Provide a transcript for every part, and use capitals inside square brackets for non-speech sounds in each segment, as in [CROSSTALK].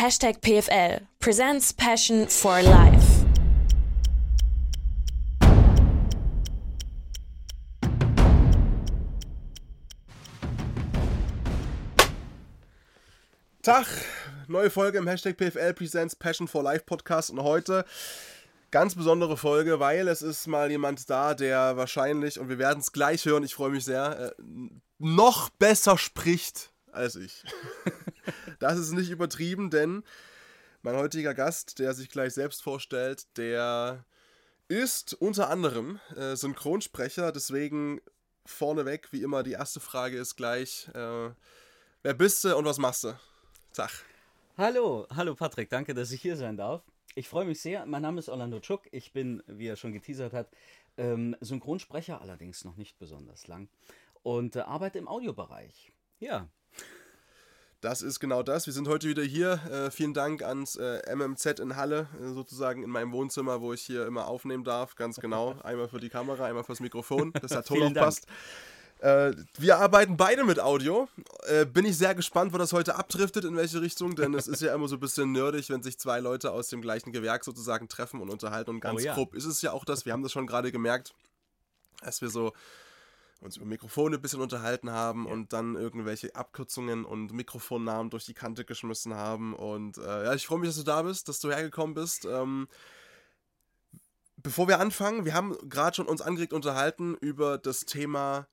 Hashtag PFL presents Passion for Life. Tag, neue Folge im Hashtag PFL Presents Passion for Life Podcast und heute ganz besondere Folge, weil es ist mal jemand da, der wahrscheinlich, und wir werden es gleich hören, ich freue mich sehr, äh, noch besser spricht als ich. [LAUGHS] das ist nicht übertrieben, denn mein heutiger Gast, der sich gleich selbst vorstellt, der ist unter anderem äh, Synchronsprecher, deswegen vorneweg, wie immer, die erste Frage ist gleich, äh, wer bist du und was machst du? Tag. Hallo, hallo Patrick, danke, dass ich hier sein darf. Ich freue mich sehr. Mein Name ist Orlando Tschuk. Ich bin, wie er schon geteasert hat, ähm, Synchronsprecher, allerdings noch nicht besonders lang. Und äh, arbeite im Audiobereich. Ja. Das ist genau das. Wir sind heute wieder hier. Äh, vielen Dank ans äh, MMZ in Halle, äh, sozusagen in meinem Wohnzimmer, wo ich hier immer aufnehmen darf. Ganz genau. [LAUGHS] Einmal für die Kamera, einmal fürs Mikrofon, dass der Ton auch passt. Wir arbeiten beide mit Audio. Äh, bin ich sehr gespannt, wo das heute abdriftet, in welche Richtung, denn es ist ja immer so ein bisschen nerdig, wenn sich zwei Leute aus dem gleichen Gewerk sozusagen treffen und unterhalten. Und ganz oh, ja. grob ist es ja auch das, wir haben das schon gerade gemerkt, als wir so uns über Mikrofone ein bisschen unterhalten haben ja. und dann irgendwelche Abkürzungen und Mikrofonnamen durch die Kante geschmissen haben. Und äh, ja, ich freue mich, dass du da bist, dass du hergekommen bist. Ähm, bevor wir anfangen, wir haben gerade schon uns angeregt unterhalten über das Thema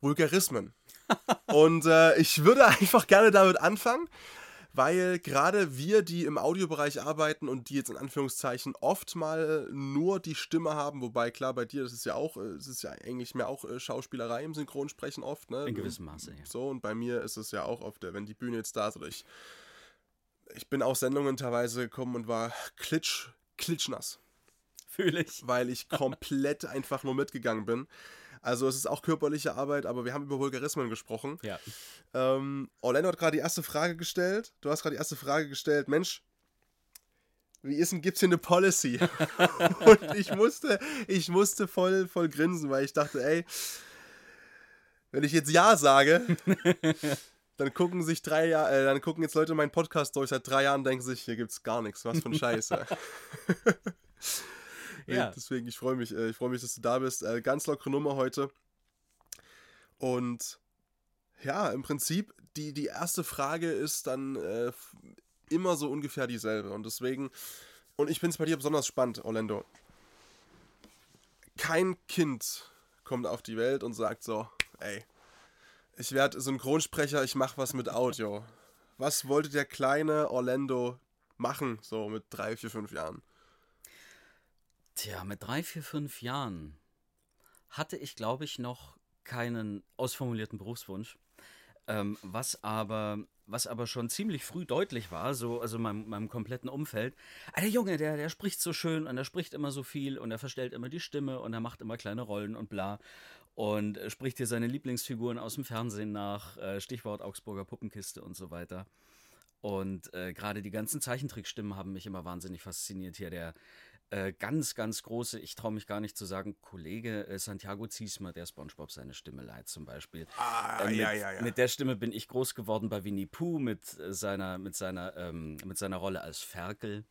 Vulgarismen. [LAUGHS] und äh, ich würde [LAUGHS] einfach gerne damit anfangen, weil gerade wir, die im Audiobereich arbeiten und die jetzt in Anführungszeichen oft mal nur die Stimme haben, wobei klar bei dir, das ist ja auch, äh, es ist ja eigentlich mehr auch äh, Schauspielerei im Synchronsprechen oft, ne? In gewissem Maße, ja. So, und bei mir ist es ja auch oft, wenn die Bühne jetzt da ist oder ich, ich bin aus Sendungen teilweise gekommen und war klitsch, klitschnass. Fühle ich. Weil ich komplett einfach nur mitgegangen bin. Also es ist auch körperliche Arbeit, aber wir haben über Vulgarismen gesprochen. Ja. Ähm, Orlando hat gerade die erste Frage gestellt. Du hast gerade die erste Frage gestellt. Mensch, wie ist denn, gibt's hier eine Policy? [LAUGHS] und ich musste, ich musste voll, voll grinsen, weil ich dachte, ey, wenn ich jetzt Ja sage, [LAUGHS] dann gucken sich drei Jahre, äh, dann gucken jetzt Leute meinen Podcast durch seit drei Jahren und denken sich, hier gibt's gar nichts, was für ein [LAUGHS] Scheiße. Ja. Deswegen, ich freue mich, äh, ich freue mich, dass du da bist. Äh, ganz lockere Nummer heute. Und ja, im Prinzip, die, die erste Frage ist dann äh, immer so ungefähr dieselbe. Und deswegen, und ich finde es bei dir besonders spannend, Orlando. Kein Kind kommt auf die Welt und sagt so, ey, ich werde Synchronsprecher, ich mache was mit Audio. Was wollte der kleine Orlando machen, so mit drei, vier, fünf Jahren? Tja, mit drei, vier, fünf Jahren hatte ich, glaube ich, noch keinen ausformulierten Berufswunsch. Ähm, was aber was aber schon ziemlich früh deutlich war, so also meinem, meinem kompletten Umfeld. Ah, der Junge, der der spricht so schön und er spricht immer so viel und er verstellt immer die Stimme und er macht immer kleine Rollen und bla und spricht hier seine Lieblingsfiguren aus dem Fernsehen nach, äh, Stichwort Augsburger Puppenkiste und so weiter. Und äh, gerade die ganzen Zeichentrickstimmen haben mich immer wahnsinnig fasziniert. Hier der äh, ganz, ganz große, ich traue mich gar nicht zu sagen, Kollege äh, Santiago Ziesmer, der SpongeBob seine Stimme leiht zum Beispiel. Ah, äh, mit, ja, ja, ja. mit der Stimme bin ich groß geworden bei Winnie Pooh mit äh, seiner, mit seiner, ähm, mit seiner Rolle als Ferkel.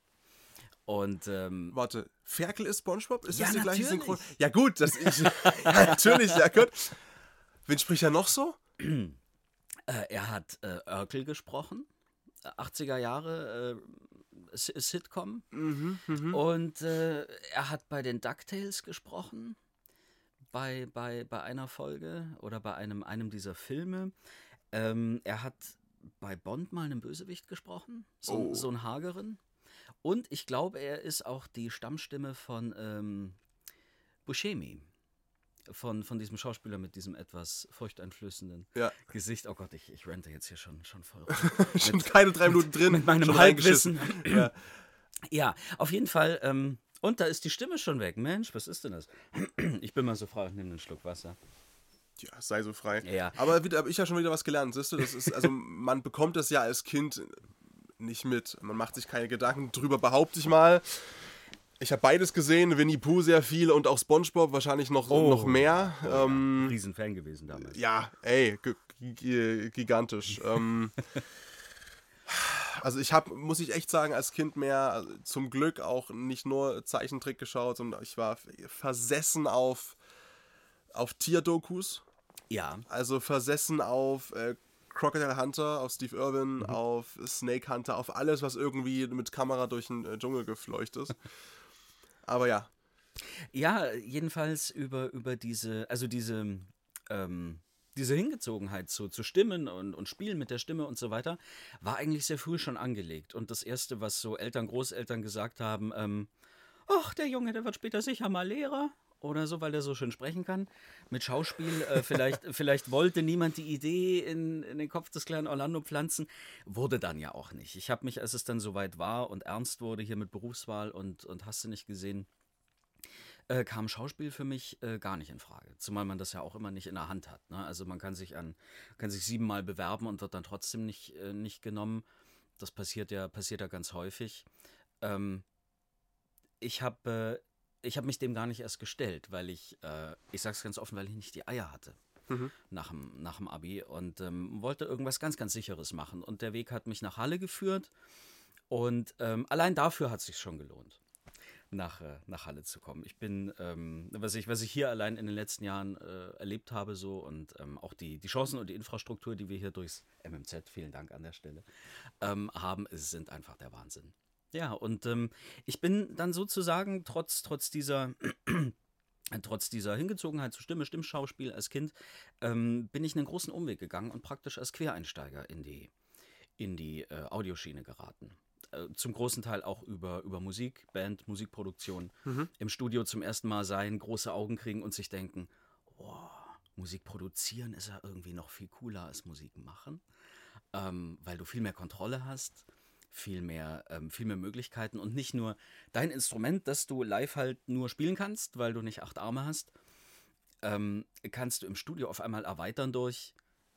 Und ähm, warte, Ferkel ist SpongeBob? Ist ja, das die natürlich. gleiche Synchron? Ja gut, das [LAUGHS] ich [LAUGHS] ja, natürlich, ja gut. Wen spricht er noch so? Äh, er hat äh, Urkel gesprochen, 80er Jahre Sitcom. Mhm, mh. Und äh, er hat bei den DuckTales gesprochen, bei, bei, bei einer Folge oder bei einem, einem dieser Filme. Ähm, er hat bei Bond mal einen Bösewicht gesprochen, so, oh. so ein Hageren. Und ich glaube, er ist auch die Stammstimme von ähm, Buscemi von, von diesem Schauspieler mit diesem etwas furchteinflößenden ja. Gesicht. Oh Gott, ich, ich rente jetzt hier schon, schon voll. [LAUGHS] schon mit, keine drei Minuten drin. Mit meinem Halbwissen. ja. [CLEARS THROAT] ja, auf jeden Fall. Ähm, und da ist die Stimme schon weg. Mensch, was ist denn das? [CLEARS THROAT] ich bin mal so frei und nehme einen Schluck Wasser. Ja, sei so frei. Ja. Aber habe ich ja schon wieder was gelernt, siehst du? Das ist, also [LAUGHS] man bekommt das ja als Kind nicht mit. Man macht sich keine Gedanken drüber, behaupte ich mal. Ich habe beides gesehen, Winnie Pooh sehr viel und auch SpongeBob wahrscheinlich noch, oh. noch mehr. Oh, ähm, Riesenfan gewesen damals. Ja, ey, gigantisch. [LAUGHS] ähm, Also ich habe, muss ich echt sagen, als Kind mehr also zum Glück auch nicht nur Zeichentrick geschaut, sondern ich war versessen auf, auf Tierdokus. Ja. Also versessen auf äh, Crocodile Hunter, auf Steve Irwin, mhm. auf Snake Hunter, auf alles, was irgendwie mit Kamera durch den äh, Dschungel gefleucht ist. [LAUGHS] Aber ja. Ja, jedenfalls über, über diese, also diese, ähm, diese Hingezogenheit zu, zu Stimmen und, und Spielen mit der Stimme und so weiter, war eigentlich sehr früh schon angelegt. Und das Erste, was so Eltern, Großeltern gesagt haben, ähm, ach, der Junge, der wird später sicher mal Lehrer oder so, weil er so schön sprechen kann. Mit Schauspiel, äh, vielleicht, [LAUGHS] vielleicht wollte niemand die Idee in, in den Kopf des kleinen Orlando pflanzen. Wurde dann ja auch nicht. Ich habe mich, als es dann soweit war und ernst wurde hier mit Berufswahl und, und hast du nicht gesehen, äh, kam Schauspiel für mich äh, gar nicht in Frage. Zumal man das ja auch immer nicht in der Hand hat. Ne? Also man kann sich an, kann sich siebenmal bewerben und wird dann trotzdem nicht, äh, nicht genommen. Das passiert ja, passiert ja ganz häufig. Ähm, ich habe äh, ich habe mich dem gar nicht erst gestellt, weil ich, äh, ich sage es ganz offen, weil ich nicht die Eier hatte. Mhm. Nach, dem, nach dem Abi und ähm, wollte irgendwas ganz, ganz Sicheres machen. Und der Weg hat mich nach Halle geführt. Und ähm, allein dafür hat es sich schon gelohnt nach, äh, nach Halle zu kommen. Ich bin, ähm, was, ich, was ich hier allein in den letzten Jahren äh, erlebt habe, so und ähm, auch die, die Chancen und die Infrastruktur, die wir hier durchs MMZ, vielen Dank an der Stelle, ähm, haben, sind einfach der Wahnsinn. Ja, und ähm, ich bin dann sozusagen trotz, trotz dieser. [CLEARS THROAT] Trotz dieser Hingezogenheit zu Stimme, Stimmschauspiel als Kind, ähm, bin ich einen großen Umweg gegangen und praktisch als Quereinsteiger in die, in die äh, Audioschiene geraten. Äh, zum großen Teil auch über, über Musik, Band, Musikproduktion, mhm. im Studio zum ersten Mal sein, große Augen kriegen und sich denken, wow, Musik produzieren ist ja irgendwie noch viel cooler als Musik machen, ähm, weil du viel mehr Kontrolle hast, viel mehr, ähm, viel mehr Möglichkeiten und nicht nur dein Instrument, das du live halt nur spielen kannst, weil du nicht acht Arme hast, ähm, kannst du im Studio auf einmal erweitern durch,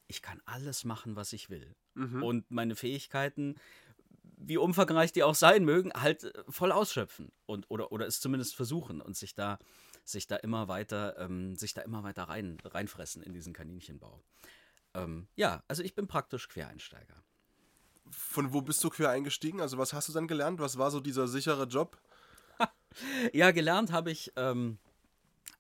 ich kann alles machen, was ich will. Mhm. Und meine Fähigkeiten wie umfangreich die auch sein mögen, halt äh, voll ausschöpfen und oder, oder es zumindest versuchen und sich da, sich da immer weiter, ähm, sich da immer weiter rein, reinfressen in diesen Kaninchenbau. Ähm, ja, also ich bin praktisch Quereinsteiger. Von wo bist du quer eingestiegen? Also was hast du dann gelernt? Was war so dieser sichere Job? [LAUGHS] ja, gelernt habe ich ähm,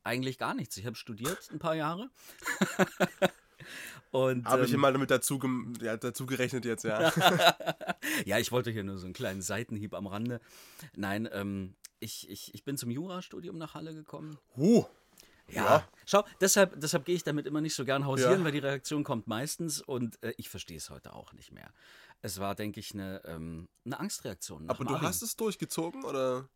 eigentlich gar nichts. Ich habe studiert ein paar Jahre. [LAUGHS] Habe ich ähm, mal damit dazu, ja, dazu gerechnet jetzt, ja. [LAUGHS] ja, ich wollte hier nur so einen kleinen Seitenhieb am Rande. Nein, ähm, ich, ich, ich bin zum Jurastudium nach Halle gekommen. Huh. Ja, ja, schau, deshalb, deshalb gehe ich damit immer nicht so gern hausieren, ja. weil die Reaktion kommt meistens und äh, ich verstehe es heute auch nicht mehr. Es war, denke ich, eine, ähm, eine Angstreaktion. Aber du Abi. hast es durchgezogen oder?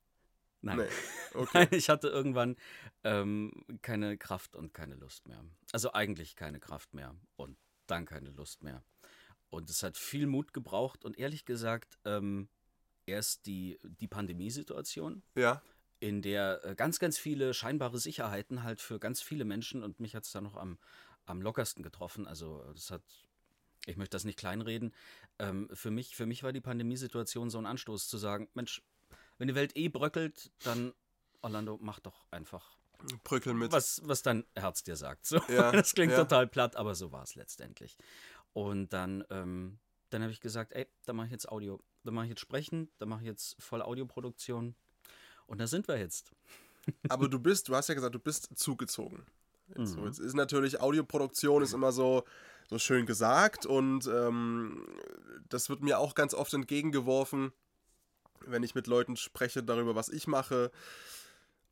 Nein. Nee. [LAUGHS] Okay. Nein, ich hatte irgendwann ähm, keine Kraft und keine Lust mehr. Also eigentlich keine Kraft mehr und dann keine Lust mehr. Und es hat viel Mut gebraucht und ehrlich gesagt, ähm, erst die, die Pandemiesituation. Ja. In der äh, ganz, ganz viele scheinbare Sicherheiten halt für ganz viele Menschen und mich hat es da noch am, am lockersten getroffen. Also, das hat ich möchte das nicht kleinreden. Ähm, für, mich, für mich war die Pandemiesituation so ein Anstoß zu sagen, Mensch, wenn die Welt eh bröckelt, dann Orlando, mach doch einfach Bröckel mit. Was, was dein Herz dir sagt. So. Ja, [LAUGHS] das klingt ja. total platt, aber so war es letztendlich. Und dann, ähm, dann habe ich gesagt, ey, da mache ich jetzt Audio, da mache ich jetzt Sprechen, da mache ich jetzt voll Audioproduktion. Und da sind wir jetzt. [LAUGHS] Aber du bist, du hast ja gesagt, du bist zugezogen. Jetzt, mhm. jetzt ist natürlich Audioproduktion ist immer so, so schön gesagt und ähm, das wird mir auch ganz oft entgegengeworfen wenn ich mit Leuten spreche darüber, was ich mache.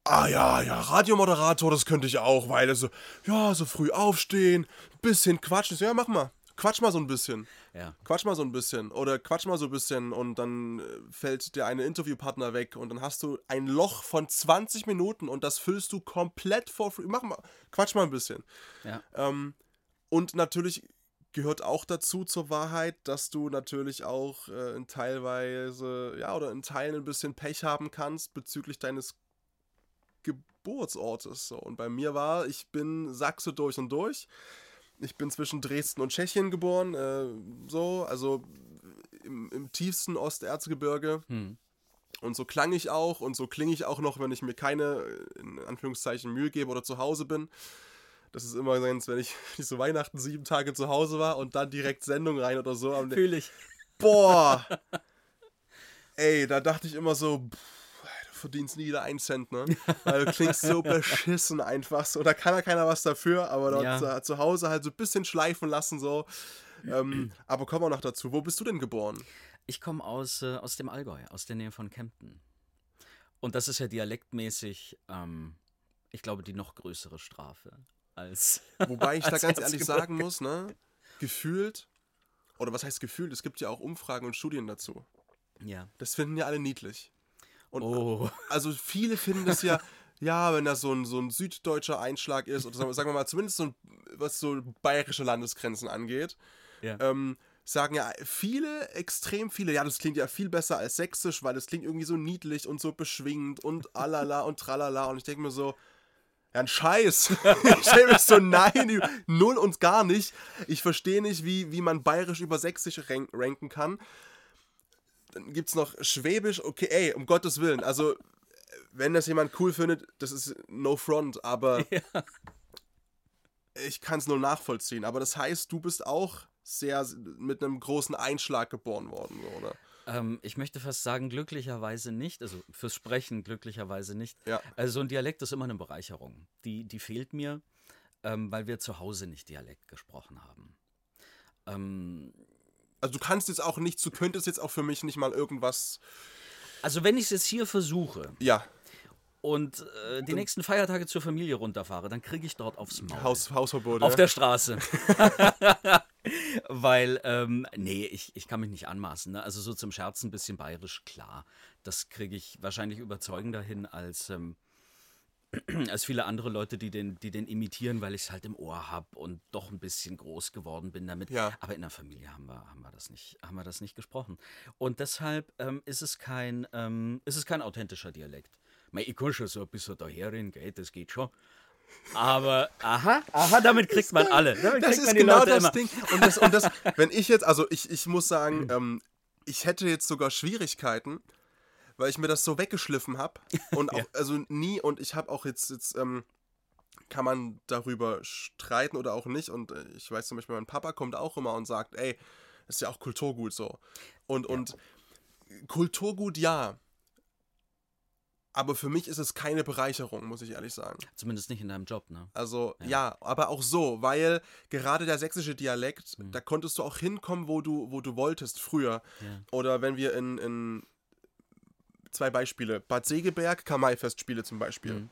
Ah ja, ja, Radiomoderator, das könnte ich auch, weil so, ja, so früh aufstehen, bisschen quatschen. So, ja, mach mal. Quatsch mal so ein bisschen. Ja. Quatsch mal so ein bisschen. Oder quatsch mal so ein bisschen und dann äh, fällt dir eine Interviewpartner weg und dann hast du ein Loch von 20 Minuten und das füllst du komplett for free. Mach mal, quatsch mal ein bisschen. Ja. Ähm, und natürlich gehört auch dazu zur Wahrheit, dass du natürlich auch äh, in teilweise, ja, oder in Teilen ein bisschen Pech haben kannst bezüglich deines Geburtsortes. So. Und bei mir war, ich bin Sachse durch und durch. Ich bin zwischen Dresden und Tschechien geboren, äh, so, also im, im tiefsten Osterzgebirge. Hm. Und so klang ich auch und so klinge ich auch noch, wenn ich mir keine, in Anführungszeichen, Mühe gebe oder zu Hause bin. Das ist immer wenn ich, [LAUGHS] wenn ich so Weihnachten sieben Tage zu Hause war und dann direkt Sendung rein oder so. Fühl ich. Boah! [LAUGHS] ey, da dachte ich immer so, pff, du verdienst nie wieder einen Cent, ne? Weil du klingst so beschissen einfach so. Da kann ja keiner was dafür, aber dort Ja. zu Hause halt so ein bisschen schleifen lassen so. Ähm, [CLEARS THROAT] aber kommen wir noch dazu. Wo bist du denn geboren? Ich komme aus, äh, aus dem Allgäu, aus der Nähe von Kempten. Und das ist ja dialektmäßig, ähm, ich glaube, die noch größere Strafe als. [LAUGHS] Wobei ich da ganz ehrlich sagen muss, ne? Gefühlt, oder was heißt gefühlt? Es gibt ja auch Umfragen und Studien dazu. Ja. Das finden ja alle niedlich. Und Oh. also viele finden das ja, [LAUGHS] ja, wenn das so ein, so ein süddeutscher Einschlag ist, oder sagen wir- sagen wir mal, zumindest so ein, was so bayerische Landesgrenzen angeht, Ja. ähm, sagen ja viele, extrem viele, ja, das klingt ja viel besser als sächsisch, weil das klingt irgendwie so niedlich und so beschwingend und alala und tralala. Und ich denke mir so, ja, ein Scheiß. [LAUGHS] ich denke mir so, nein, null und gar nicht. Ich verstehe nicht, wie, wie man bayerisch über sächsisch rank, ranken kann. Dann gibt es noch Schwäbisch, okay, ey, um Gottes Willen. Also, wenn das jemand cool findet, das ist no front, aber [LAUGHS] ich kann es nur nachvollziehen. Aber das heißt, du bist auch sehr mit einem großen Einschlag geboren worden, oder? Ähm, ich möchte fast sagen, glücklicherweise nicht. Also fürs Sprechen glücklicherweise nicht. Ja. Also so ein Dialekt ist immer eine Bereicherung. Die, die fehlt mir, ähm, weil wir zu Hause nicht Dialekt gesprochen haben. Ähm, Also du kannst jetzt auch nicht, du könntest jetzt auch für mich nicht mal irgendwas. also wenn ich es jetzt hier versuche Ja, und äh, die nächsten Feiertage zur Familie runterfahre, dann kriege ich dort aufs Maul. Haus, Hausverbot. Auf ja. der Straße. [LAUGHS] Weil, ähm, nee, ich, ich kann mich nicht anmaßen. Ne? Also so zum Scherzen ein bisschen bayerisch, klar. Das kriege ich wahrscheinlich überzeugender hin als, ähm, [CLEARS THROAT] als viele andere Leute, die den, die den imitieren, weil ich es halt im Ohr habe und doch ein bisschen groß geworden bin damit. Ja. Aber in der Familie haben wir, haben wir, das, nicht, haben wir das nicht gesprochen. Und deshalb ähm, ist, es kein, ähm, ist es kein authentischer Dialekt. Mei, Ich kann schon so ein bisschen daherreden, gell, das geht schon. Aber, aha, aha, damit kriegt man alle. Damit Das ist man die genau Leute das immer. Ding. Und das, und das, wenn ich jetzt, also ich, ich muss sagen, ähm, ich hätte jetzt sogar Schwierigkeiten, weil ich mir das so weggeschliffen habe. Und [LAUGHS] auch, also nie, und ich habe auch jetzt, jetzt ähm, kann man darüber streiten oder auch nicht. Und äh, ich weiß zum Beispiel, mein Papa kommt auch immer und sagt, ey, ist ja auch Kulturgut so. Und, und Kulturgut ja. Aber für mich ist es keine Bereicherung, muss ich ehrlich sagen. Zumindest nicht in deinem Job, ne? Also ja. aber auch so, weil gerade der sächsische Dialekt, Mhm. da konntest du auch hinkommen, wo du, wo du wolltest früher. Ja. Oder wenn wir in, in zwei Beispiele, Bad Segeberg, Kamai-Festspiele zum Beispiel. Mhm.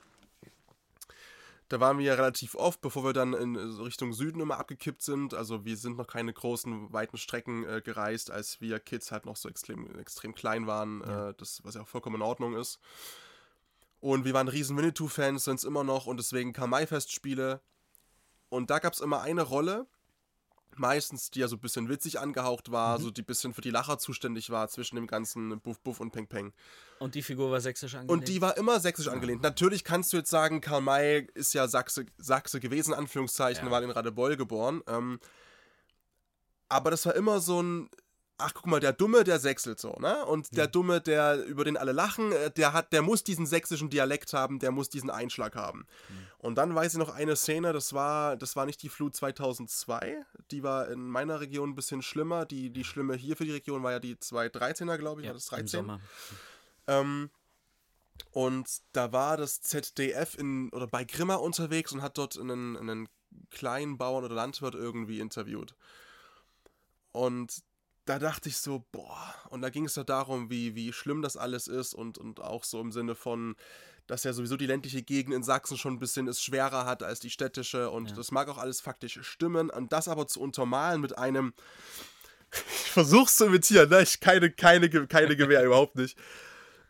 Da waren wir ja relativ oft, bevor wir dann in Richtung Süden immer abgekippt sind. Also wir sind noch keine großen, weiten Strecken äh, gereist, als wir Kids halt noch so extrem, extrem klein waren, äh, das, was ja auch vollkommen in Ordnung ist. Und wir waren riesen Winnetou-Fans, sind es immer noch und deswegen Kamai-Festspiele. Und da gab es immer eine Rolle, meistens, die ja so ein bisschen witzig angehaucht war, so die ein bisschen für die Lacher zuständig war zwischen dem ganzen Buff Buff und Peng Peng. Und die Figur war sächsisch angelegt. Und die war immer sächsisch angelehnt. Natürlich kannst du jetzt sagen, Karl May ist ja Sachse, Sachse gewesen, Anführungszeichen, Ja. war in Radebeul geboren. Ähm, aber das war immer so ein, ach guck mal, der Dumme, der sächselt so, ne? Und der Dumme, der, über den alle lachen, äh, der hat, der muss diesen sächsischen Dialekt haben, der muss diesen Einschlag haben. Und dann weiß ich noch eine Szene, das war, das war nicht die Flut 2002, die war in meiner Region ein bisschen schlimmer. Die, die schlimme hier für die Region war ja die 2013er, glaube ich, ja, war das im 13? Sommer. Ähm, und da war das ZDF in, oder bei Grimma unterwegs und hat dort einen, einen kleinen Bauern oder Landwirt irgendwie interviewt. Und da dachte ich so, boah, und da ging es ja darum, wie, wie schlimm das alles ist und, und auch so im Sinne von, dass ja sowieso die ländliche Gegend in Sachsen schon ein bisschen es schwerer hat als die städtische und Ja. das mag auch alles faktisch stimmen und das aber zu untermalen mit einem, [LAUGHS] ich versuch's zu imitieren, ne? ich keine, keine, keine Gewehr, überhaupt nicht,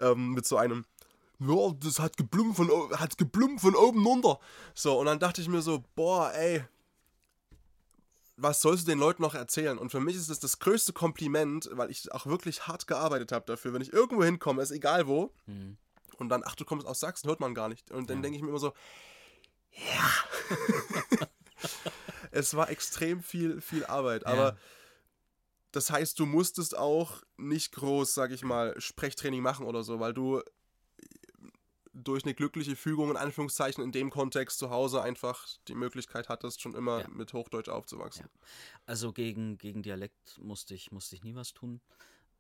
ähm, mit so einem, ja, das hat geblummt von, hat geblummt von oben runter. So, und dann dachte ich mir so, boah, ey, was sollst du den Leuten noch erzählen? Und für mich ist das das größte Kompliment, weil ich auch wirklich hart gearbeitet habe dafür. Wenn ich irgendwo hinkomme, ist egal wo, Mhm. und dann, ach, du kommst aus Sachsen, hört man gar nicht. Und dann Ja. denke ich mir immer so, ja. [LAUGHS] es war extrem viel, viel Arbeit. Aber Ja. das heißt, du musstest auch nicht groß, sag ich mal, Sprechtraining machen oder so, weil du durch eine glückliche Fügung in Anführungszeichen in dem Kontext zu Hause einfach die Möglichkeit hattest, schon immer Ja. mit Hochdeutsch aufzuwachsen. Also gegen, gegen Dialekt musste ich, musste ich nie was tun.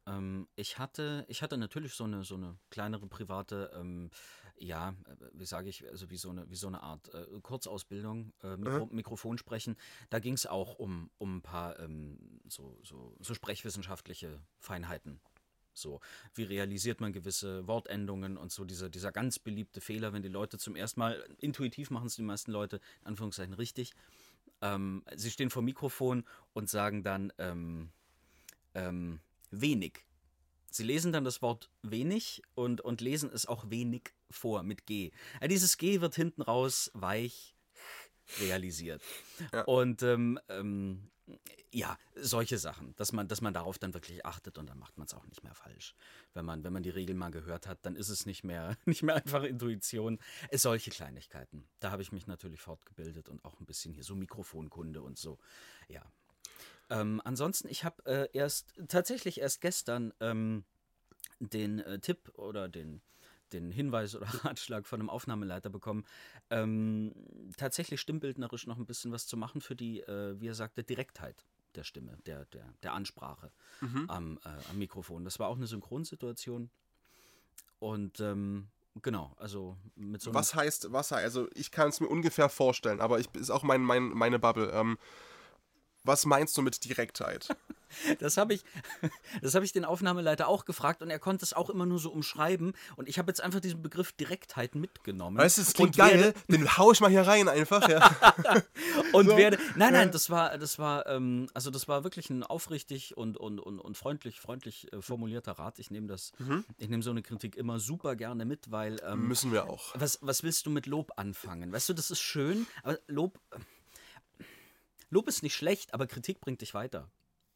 Ähm, ich, hatte, ich hatte natürlich so eine, so eine kleinere private, ähm, ja, äh, wie sage ich, also wie so eine, wie so eine Art äh, Kurzausbildung, äh, Mikro, Mikrofon sprechen. Da ging es auch um, um ein paar ähm, so, so, so sprechwissenschaftliche Feinheiten. So, wie realisiert man gewisse Wortendungen und so dieser, dieser ganz beliebte Fehler, wenn die Leute zum ersten Mal, intuitiv machen es die meisten Leute, in Anführungszeichen richtig, ähm, sie stehen vor Mikrofon und sagen dann ähm, ähm, wenig. Sie lesen dann das Wort wenig und, und lesen es auch wenig vor mit G. Ja, dieses G wird hinten raus weich realisiert. Ja. Und ähm, ähm, ja, solche Sachen, dass man, dass man darauf dann wirklich achtet und dann macht man es auch nicht mehr falsch. Wenn man, wenn man die Regeln mal gehört hat, dann ist es nicht mehr, [LAUGHS] nicht mehr einfach Intuition. Es solche Kleinigkeiten. Da habe ich mich natürlich fortgebildet und auch ein bisschen hier so Mikrofonkunde und so. Ja. Ähm, ansonsten, ich habe äh, erst tatsächlich erst gestern ähm, den äh, Tipp oder den den Hinweis oder [LAUGHS] Ratschlag von einem Aufnahmeleiter bekommen, ähm, tatsächlich stimmbildnerisch noch ein bisschen was zu machen für die, äh, wie er sagte, Direktheit der Stimme, der, der, der Ansprache am, äh, am Mikrofon. Das war auch eine Synchronsituation. Und ähm, genau, also mit so einem. Was heißt, was heißt, also ich kann es mir ungefähr vorstellen, aber ich ist auch mein, mein, meine Bubble. Ähm, was meinst du mit Direktheit? [LAUGHS] Das habe ich, [LAUGHS] das habe ich den Aufnahmeleiter auch gefragt und er konnte es auch immer nur so umschreiben. Und ich habe jetzt einfach diesen Begriff Direktheit mitgenommen. Weißt du, es klingt geil, den hau ich mal hier rein einfach, ja. [LAUGHS] und So. werde. Nein, nein, das war, das war, ähm, also das war wirklich ein aufrichtig und, und, und, und freundlich, freundlich äh, formulierter Rat. Ich nehme das, ich nehme so eine Kritik immer super gerne mit, weil ähm, Müssen wir auch. was, was willst du mit Lob anfangen? Weißt du, das ist schön, aber Lob, Lob ist nicht schlecht, aber Kritik bringt dich weiter.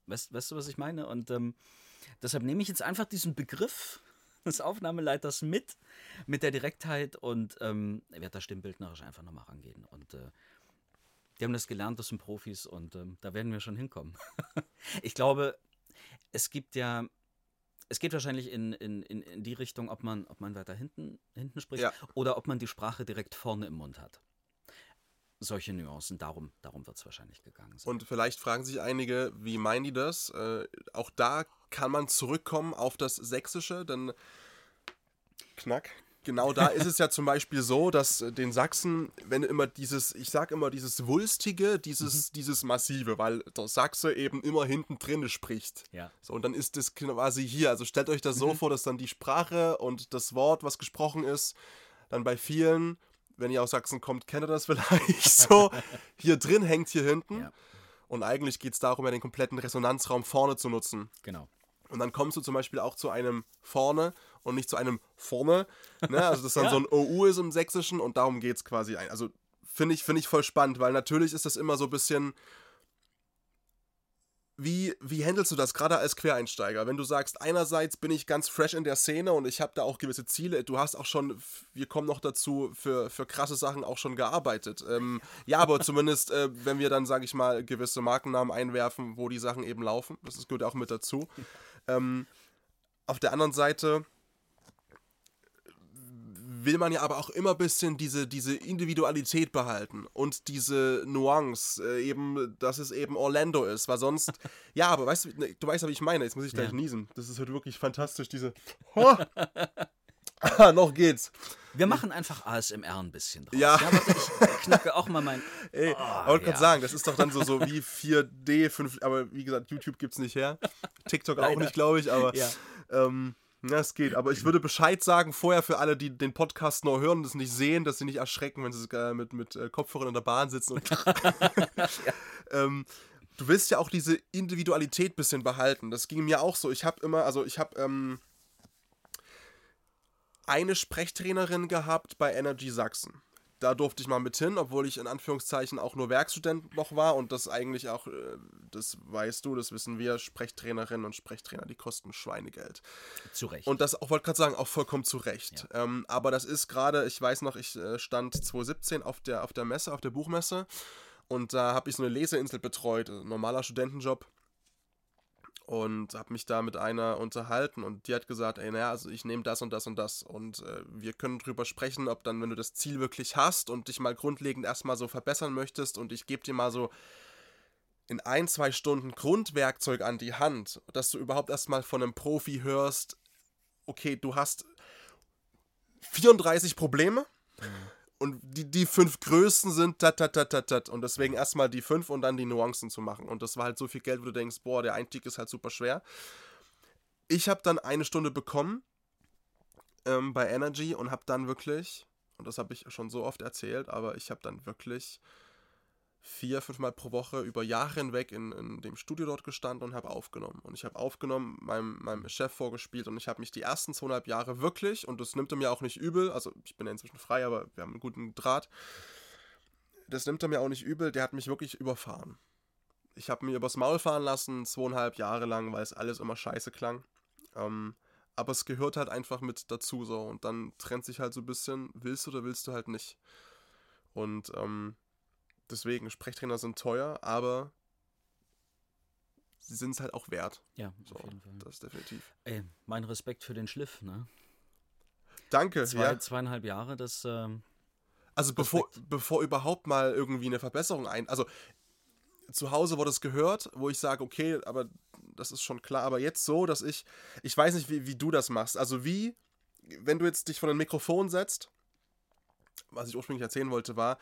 Weißt, weißt du, was ich meine? Und ähm, deshalb nehme ich jetzt einfach diesen Begriff [LAUGHS] des Aufnahmeleiters mit, mit der Direktheit und ähm, werde da stimmbildnerisch einfach nochmal rangehen. Und äh, die haben das gelernt, das sind Profis und ähm, da werden wir schon hinkommen. [LAUGHS] ich glaube, es gibt ja, es geht wahrscheinlich in, in, in, in die Richtung, ob man, ob man weiter hinten, hinten spricht Ja. oder ob man die Sprache direkt vorne im Mund hat. Solche Nuancen, darum, darum wird es wahrscheinlich gegangen sein. Und vielleicht fragen sich einige, wie meinen die das? Äh, auch da kann man zurückkommen auf das Sächsische, denn Knack. Genau da ist es ja zum Beispiel so, dass äh, den Sachsen, wenn immer dieses, ich sag immer dieses Wulstige, dieses, dieses Massive, weil der Sachse eben immer hinten drin spricht. Ja. So, und dann ist das quasi hier. Also stellt euch das so vor, dass dann die Sprache und das Wort, was gesprochen ist, dann bei vielen, wenn ihr aus Sachsen kommt, kennt ihr das vielleicht [LAUGHS] so, hier drin hängt hier hinten. Ja. Und eigentlich geht es darum, ja den kompletten Resonanzraum vorne zu nutzen. Genau. Und dann kommst du zum Beispiel auch zu einem vorne und nicht zu einem vorne. Ne? Also das dann [LAUGHS] so ein OU ist im Sächsischen und darum geht es quasi ein. Also finde ich, finde ich voll spannend, weil natürlich ist das immer so ein bisschen. Wie, wie handelst du das gerade als Quereinsteiger? Wenn du sagst, einerseits bin ich ganz fresh in der Szene und ich habe da auch gewisse Ziele, du hast auch schon, wir kommen noch dazu, für, für krasse Sachen auch schon gearbeitet. Ähm, ja, aber zumindest, äh, wenn wir dann, sage ich mal, gewisse Markennamen einwerfen, wo die Sachen eben laufen, das gehört auch mit dazu. Ähm, auf der anderen Seite will man ja aber auch immer ein bisschen diese, diese Individualität behalten und diese Nuance, äh, eben, dass es eben Orlando ist, weil sonst, [LAUGHS] ja, aber weißt du, ne, du weißt ja, wie ich meine, jetzt muss ich gleich Ja. niesen. Das ist halt wirklich fantastisch, diese, [LAUGHS] oh. ah, noch geht's. Wir machen einfach ASMR ein bisschen draus. Ja. warte, ich knacke auch mal mein. [LAUGHS] Ey, aber ich wollte ja. gerade sagen, das ist doch dann so, so wie 4D, 5, aber wie gesagt, YouTube gibt's nicht her. TikTok auch Leider. nicht, glaube ich, aber Ja. ähm, ja, es geht. Aber ich würde Bescheid sagen vorher für alle, die den Podcast nur hören und es nicht sehen, dass sie nicht erschrecken, wenn sie äh, mit, mit äh, Kopfhörern in der Bahn sitzen. Und [LAUGHS] [LAUGHS] ähm, du willst ja auch diese Individualität bisschen behalten. Das ging mir auch so. Ich habe immer, also ich habe ähm, eine Sprechtrainerin gehabt bei Energy Sachsen. Da durfte ich mal mit hin, obwohl ich in Anführungszeichen auch nur Werkstudent noch war und das eigentlich auch, äh, das weißt du, das wissen wir, Sprechtrainerinnen und Sprechtrainer, die kosten Schweinegeld. Zu Recht. Und das auch, wollte gerade sagen, auch vollkommen zu Recht. Ähm, aber das ist gerade, ich weiß noch, ich äh, stand 2017 auf der, auf der Messe, auf der Buchmesse und da habe ich so eine Leseinsel betreut, ein normaler Studentenjob und habe mich da mit einer unterhalten und die hat gesagt, ey, naja, also ich nehme das und das und das und äh, wir können drüber sprechen, ob dann, wenn du das Ziel wirklich hast und dich mal grundlegend erstmal so verbessern möchtest und ich gebe dir mal so in ein, zwei Stunden Grundwerkzeug an die Hand, dass du überhaupt erstmal von einem Profi hörst, okay, du hast 34 Probleme und die, die fünf größten sind tat, tat, tat, tat. Und deswegen erstmal die fünf und dann die Nuancen zu machen. Und das war halt so viel Geld, wo du denkst, boah, der Einstieg ist halt super schwer. Ich habe dann eine Stunde bekommen ähm, bei Energy und habe dann wirklich, und das habe ich schon so oft erzählt, aber ich habe dann wirklich vier, fünfmal pro Woche über Jahre hinweg in, in dem Studio dort gestanden und habe aufgenommen. Und ich habe aufgenommen, meinem, meinem Chef vorgespielt und ich habe mich die ersten zweieinhalb Jahre wirklich, und das nimmt er mir auch nicht übel, also ich bin ja inzwischen frei, aber wir haben einen guten Draht, das nimmt er mir auch nicht übel, der hat mich wirklich überfahren. Ich habe mir übers Maul fahren lassen, zweieinhalb Jahre lang, weil es alles immer scheiße klang. Ähm, aber es gehört halt einfach mit dazu so und dann trennt sich halt so ein bisschen, willst du oder willst du halt nicht. Und ähm, deswegen, Sprechtrainer sind teuer, aber sie sind es halt auch wert. Ja, So, auf jeden Fall. das definitiv. Ey, mein Respekt für den Schliff, ne? Danke, Zwei, ja. Zweieinhalb Jahre, das, ähm, Also bevor, bevor überhaupt mal irgendwie eine Verbesserung ein... Also zu Hause wurde es gehört, wo ich sage, okay, aber das ist schon klar. Aber jetzt so, dass ich... Ich weiß nicht, wie, wie du das machst. Also wie, wenn du jetzt dich vor ein Mikrofon setzt, was ich ursprünglich erzählen wollte, war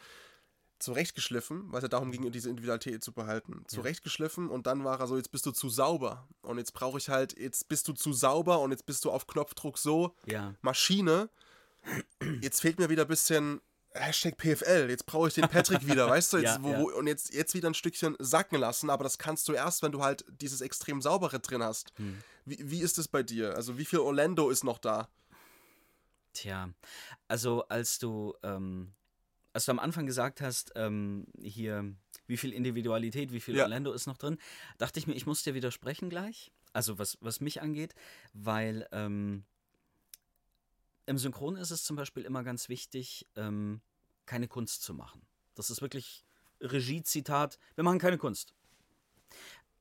zurechtgeschliffen, weil es ja darum ging, diese Individualität zu behalten. Zurechtgeschliffen und dann war er so, jetzt bist du zu sauber. Und jetzt brauche ich halt, jetzt bist du zu sauber und jetzt bist du auf Knopfdruck so ja. Maschine. Jetzt fehlt mir wieder ein bisschen Hashtag PFL. Jetzt brauche ich den Patrick wieder, weißt du? [LAUGHS] Jetzt, Ja, wo. Wo, und jetzt, jetzt wieder ein Stückchen sacken lassen, aber das kannst du erst, wenn du halt dieses extrem saubere drin hast. Hm. Wie, wie ist es bei dir? Also wie viel Orlando ist noch da? Tja, also als du, ähm, als du am Anfang gesagt hast, ähm, hier, wie viel Individualität, wie viel Ja. Orlando ist noch drin, dachte ich mir, ich muss dir widersprechen gleich. Also was, was mich angeht, weil ähm, im Synchron ist es zum Beispiel immer ganz wichtig, ähm, keine Kunst zu machen. Das ist wirklich Regie-Zitat, wir machen keine Kunst.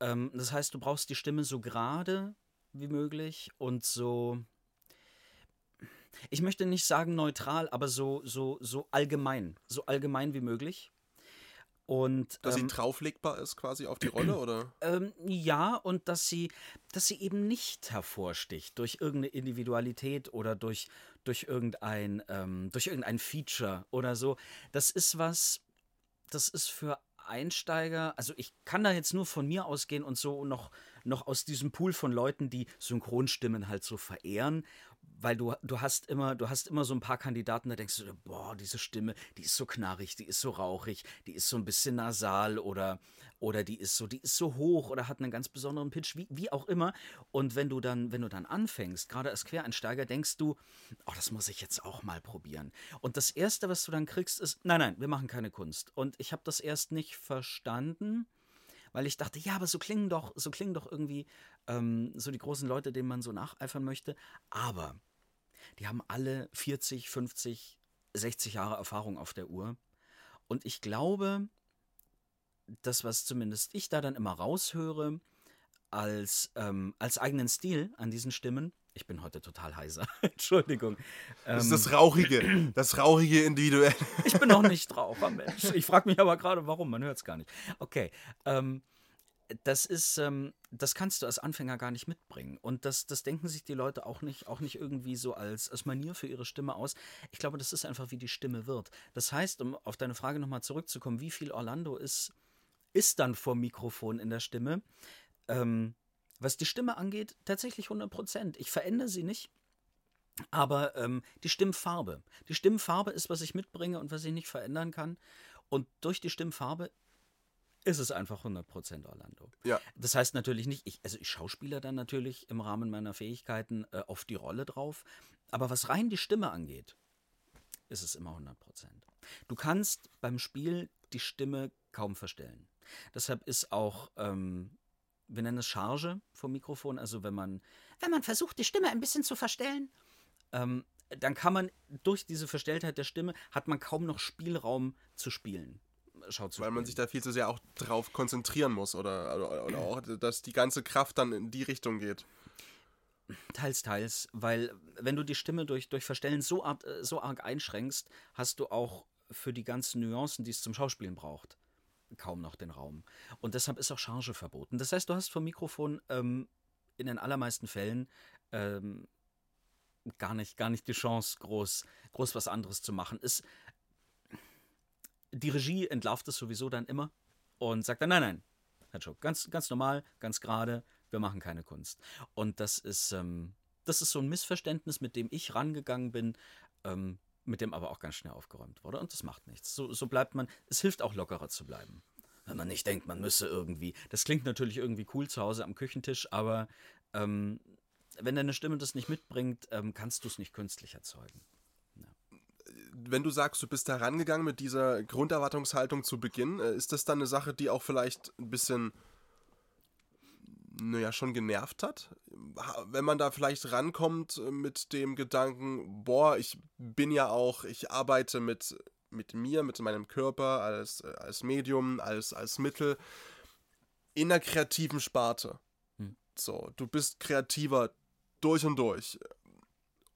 Ähm, das heißt, du brauchst die Stimme so gerade wie möglich und so ich möchte nicht sagen neutral, aber so, so, so allgemein, so allgemein wie möglich. Und Dass ähm, sie drauflegbar ist quasi auf die Rolle, oder? [CLEARS THROAT] ähm, ja, und dass sie, dass sie eben nicht hervorsticht durch irgendeine Individualität oder durch, durch, irgendein, ähm, durch irgendein Feature oder so. Das ist was, das ist für Einsteiger, also ich kann da jetzt nur von mir ausgehen und so noch, noch aus diesem Pool von Leuten, die Synchronstimmen halt so verehren, weil du, du hast immer, du hast immer so ein paar Kandidaten, da denkst du, boah, diese Stimme, die ist so knarrig, die ist so rauchig, die ist so ein bisschen nasal oder, oder die ist so, die ist so hoch oder hat einen ganz besonderen Pitch, wie, wie auch immer. Und wenn du dann, wenn du dann anfängst, gerade als Quereinsteiger, denkst du, oh, das muss ich jetzt auch mal probieren. Und das Erste, was du dann kriegst, ist, nein, nein, wir machen keine Kunst. Und ich habe das erst nicht verstanden, weil ich dachte, ja, aber so klingen doch, so klingen doch irgendwie ähm, so die großen Leute, denen man so nacheifern möchte. Aber die haben alle 40, 50, 60 Jahre Erfahrung auf der Uhr. Und ich glaube, das, was zumindest ich da dann immer raushöre, als, ähm, als eigenen Stil an diesen Stimmen, ich bin heute total heiser, [LAUGHS] Entschuldigung. Das Ähm, ist das Rauchige. Das Rauchige individuell. ich bin noch [LAUGHS] nicht Raucher, Mensch. Ich frage mich aber gerade, warum. Man hört es gar nicht. Okay. Ähm, das ist, ähm, das kannst du als Anfänger gar nicht mitbringen. Und das, das denken sich die Leute auch nicht, auch nicht irgendwie so als, als Manier für ihre Stimme aus. Ich glaube, das ist einfach, wie die Stimme wird. Das heißt, um auf deine Frage nochmal zurückzukommen, wie viel Orlando ist, ist dann vor Mikrofon in der Stimme? Ähm, was die Stimme angeht, tatsächlich 100 Prozent. Ich verändere sie nicht. Aber ähm, die Stimmfarbe. Die Stimmfarbe ist, was ich mitbringe und was ich nicht verändern kann. Und durch die Stimmfarbe ist es einfach 100% Orlando. Ja. Das heißt natürlich nicht, ich, also ich schauspieler dann natürlich im Rahmen meiner Fähigkeiten äh, auf die Rolle drauf. Aber was rein die Stimme angeht, ist es immer 100%. Du kannst beim Spiel die Stimme kaum verstellen. Deshalb ist auch, ähm, wir nennen es Charge vom Mikrofon, also wenn man, wenn man versucht, die Stimme ein bisschen zu verstellen, ähm, dann kann man durch diese Verstelltheit der Stimme, hat man kaum noch Spielraum zu spielen. Schau zu Weil man sich da viel zu sehr auch drauf konzentrieren muss oder, oder, oder auch, dass die ganze Kraft dann in die Richtung geht. Teils, teils, weil wenn du die Stimme durch, durch Verstellen so, art, so arg einschränkst, hast du auch für die ganzen Nuancen, die es zum Schauspielen braucht, kaum noch den Raum. Und deshalb ist auch Charge verboten. Das heißt, du hast vom Mikrofon ähm, in den allermeisten Fällen ähm, gar, nicht, gar nicht die Chance, groß, groß was anderes zu machen. Ist, die Regie entlarvt es sowieso dann immer und sagt dann, nein, nein, Herr Schuck, ganz, ganz normal, ganz gerade, wir machen keine Kunst. Und das ist, ähm, das ist so ein Missverständnis, mit dem ich rangegangen bin, ähm, mit dem aber auch ganz schnell aufgeräumt wurde. Und das macht nichts. So, so bleibt man, es hilft auch lockerer zu bleiben. Wenn man nicht denkt, man müsse irgendwie. Das klingt natürlich irgendwie cool zu Hause am Küchentisch, aber ähm, wenn deine Stimme das nicht mitbringt, ähm, kannst du es nicht künstlich erzeugen. Wenn du sagst, du bist da rangegangen mit dieser Grunderwartungshaltung zu Beginn, äh, ist das dann eine Sache, die auch vielleicht ein bisschen naja, schon genervt hat. Wenn man da vielleicht rankommt äh, mit dem Gedanken, boah, ich bin ja auch, ich arbeite mit, mit mir, mit meinem Körper als, äh, als Medium, als, als Mittel in der kreativen Sparte. Hm. So, du bist kreativer durch und durch.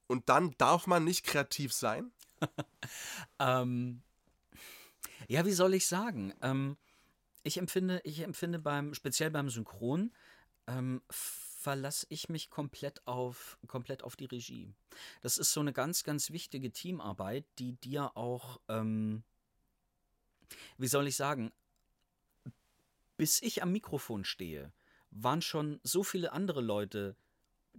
Und dann darf man nicht kreativ sein? [LAUGHS] ähm, ja, wie soll ich sagen? Ähm, ich empfinde, ich empfinde beim, speziell beim Synchron, ähm, verlasse ich mich komplett auf, komplett auf die Regie. Das ist so eine ganz, ganz wichtige Teamarbeit, die dir auch, ähm, wie soll ich sagen, bis ich am Mikrofon stehe, waren schon so viele andere Leute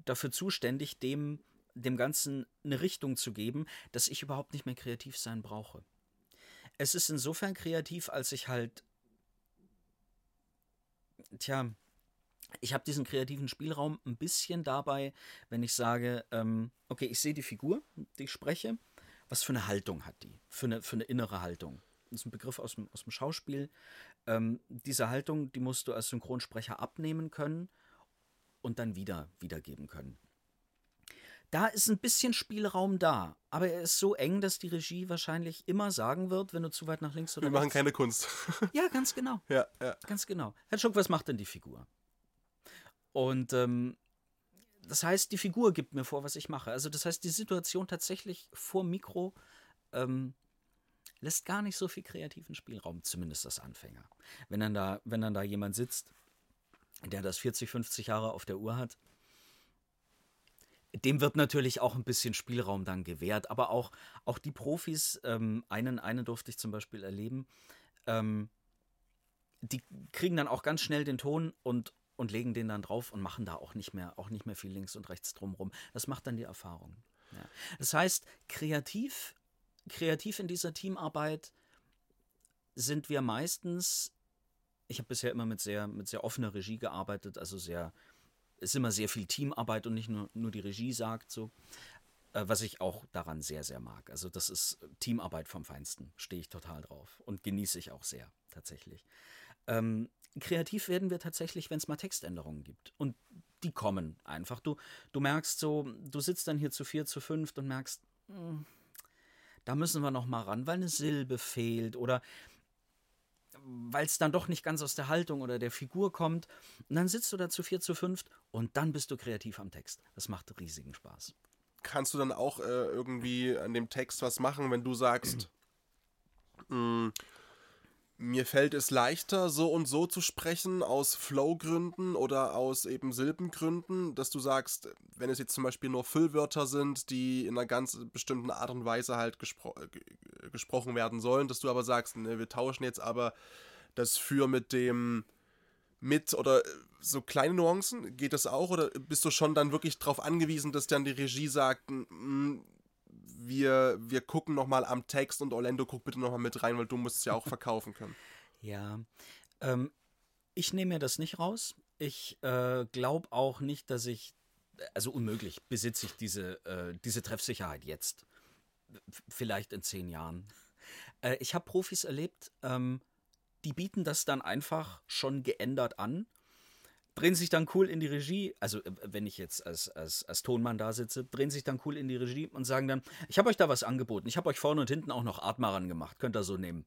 dafür zuständig, dem, dem Ganzen eine Richtung zu geben, dass ich überhaupt nicht mehr kreativ sein brauche. Es ist insofern kreativ, als ich halt, tja, ich habe diesen kreativen Spielraum ein bisschen dabei, wenn ich sage, ähm, okay, ich sehe die Figur, die ich spreche, was für eine Haltung hat die, für eine, für eine innere Haltung. Das ist ein Begriff aus dem, aus dem Schauspiel. Ähm, diese Haltung, die musst du als Synchronsprecher abnehmen können und dann wieder wiedergeben können. Da ist ein bisschen Spielraum da, aber er ist so eng, dass die Regie wahrscheinlich immer sagen wird, wenn du zu weit nach links oder Wir rechts. machen keine Kunst. [LAUGHS] ja, ganz genau. Ja, ja. Ganz genau. Herr Schuck, was macht denn die Figur? Und ähm, das heißt, die Figur gibt mir vor, was ich mache. Also das heißt, die Situation tatsächlich vor Mikro ähm, lässt gar nicht so viel kreativen Spielraum, zumindest als Anfänger. Wenn dann da, wenn dann da jemand sitzt, der das 40, 50 Jahre auf der Uhr hat, dem wird natürlich auch ein bisschen Spielraum dann gewährt. Aber auch, auch die Profis, ähm, einen, einen durfte ich zum Beispiel erleben, ähm, die kriegen dann auch ganz schnell den Ton und, und legen den dann drauf und machen da auch nicht mehr, auch nicht mehr viel links und rechts drumrum. Das macht dann die Erfahrung. Ja. Das heißt, kreativ, kreativ in dieser Teamarbeit sind wir meistens, ich habe bisher immer mit sehr, mit sehr offener Regie gearbeitet, also sehr, ist immer sehr viel Teamarbeit und nicht nur, nur die Regie sagt so, äh, was ich auch daran sehr, sehr mag. Also das ist Teamarbeit vom Feinsten, stehe ich total drauf und genieße ich auch sehr, tatsächlich. Ähm, kreativ werden wir tatsächlich, wenn es mal Textänderungen gibt. Und die kommen einfach. Du, du merkst so, du sitzt dann hier zu vier, zu fünf und merkst, mh, hm, da müssen wir noch mal ran, weil eine Silbe fehlt oder weil es dann doch nicht ganz aus der Haltung oder der Figur kommt. Und dann sitzt du da zu vier, zu fünf und dann bist du kreativ am Text. Das macht riesigen Spaß. Kannst du dann auch äh, irgendwie an dem Text was machen, wenn du sagst, [CLEARS THROAT] mh, mir fällt es leichter, so und so zu sprechen, aus Flow-Gründen oder aus eben Silbengründen, dass du sagst, wenn es jetzt zum Beispiel nur Füllwörter sind, die in einer ganz bestimmten Art und Weise halt gespro gesprochen werden sollen, dass du aber sagst, ne, wir tauschen jetzt aber das für mit dem mit oder so kleine Nuancen, geht das auch? Oder bist du schon dann wirklich darauf angewiesen, dass dann die Regie sagt, wir, wir gucken nochmal am Text und Orlando guck bitte nochmal mit rein, weil du musst es ja auch [LAUGHS] verkaufen können. Ja, ähm, ich nehme mir das nicht raus. Ich äh, glaube auch nicht, dass ich, also unmöglich, besitze ich diese, äh, diese Treffsicherheit jetzt. Vielleicht in zehn Jahren. Äh, ich habe Profis erlebt, ähm, die bieten das dann einfach schon geändert an drehen sich dann cool in die Regie, also äh, wenn ich jetzt als, als, als Tonmann da sitze, drehen sich dann cool in die Regie und sagen dann, ich habe euch da was angeboten, ich habe euch vorne und hinten auch noch Atmaran gemacht, könnt ihr so nehmen.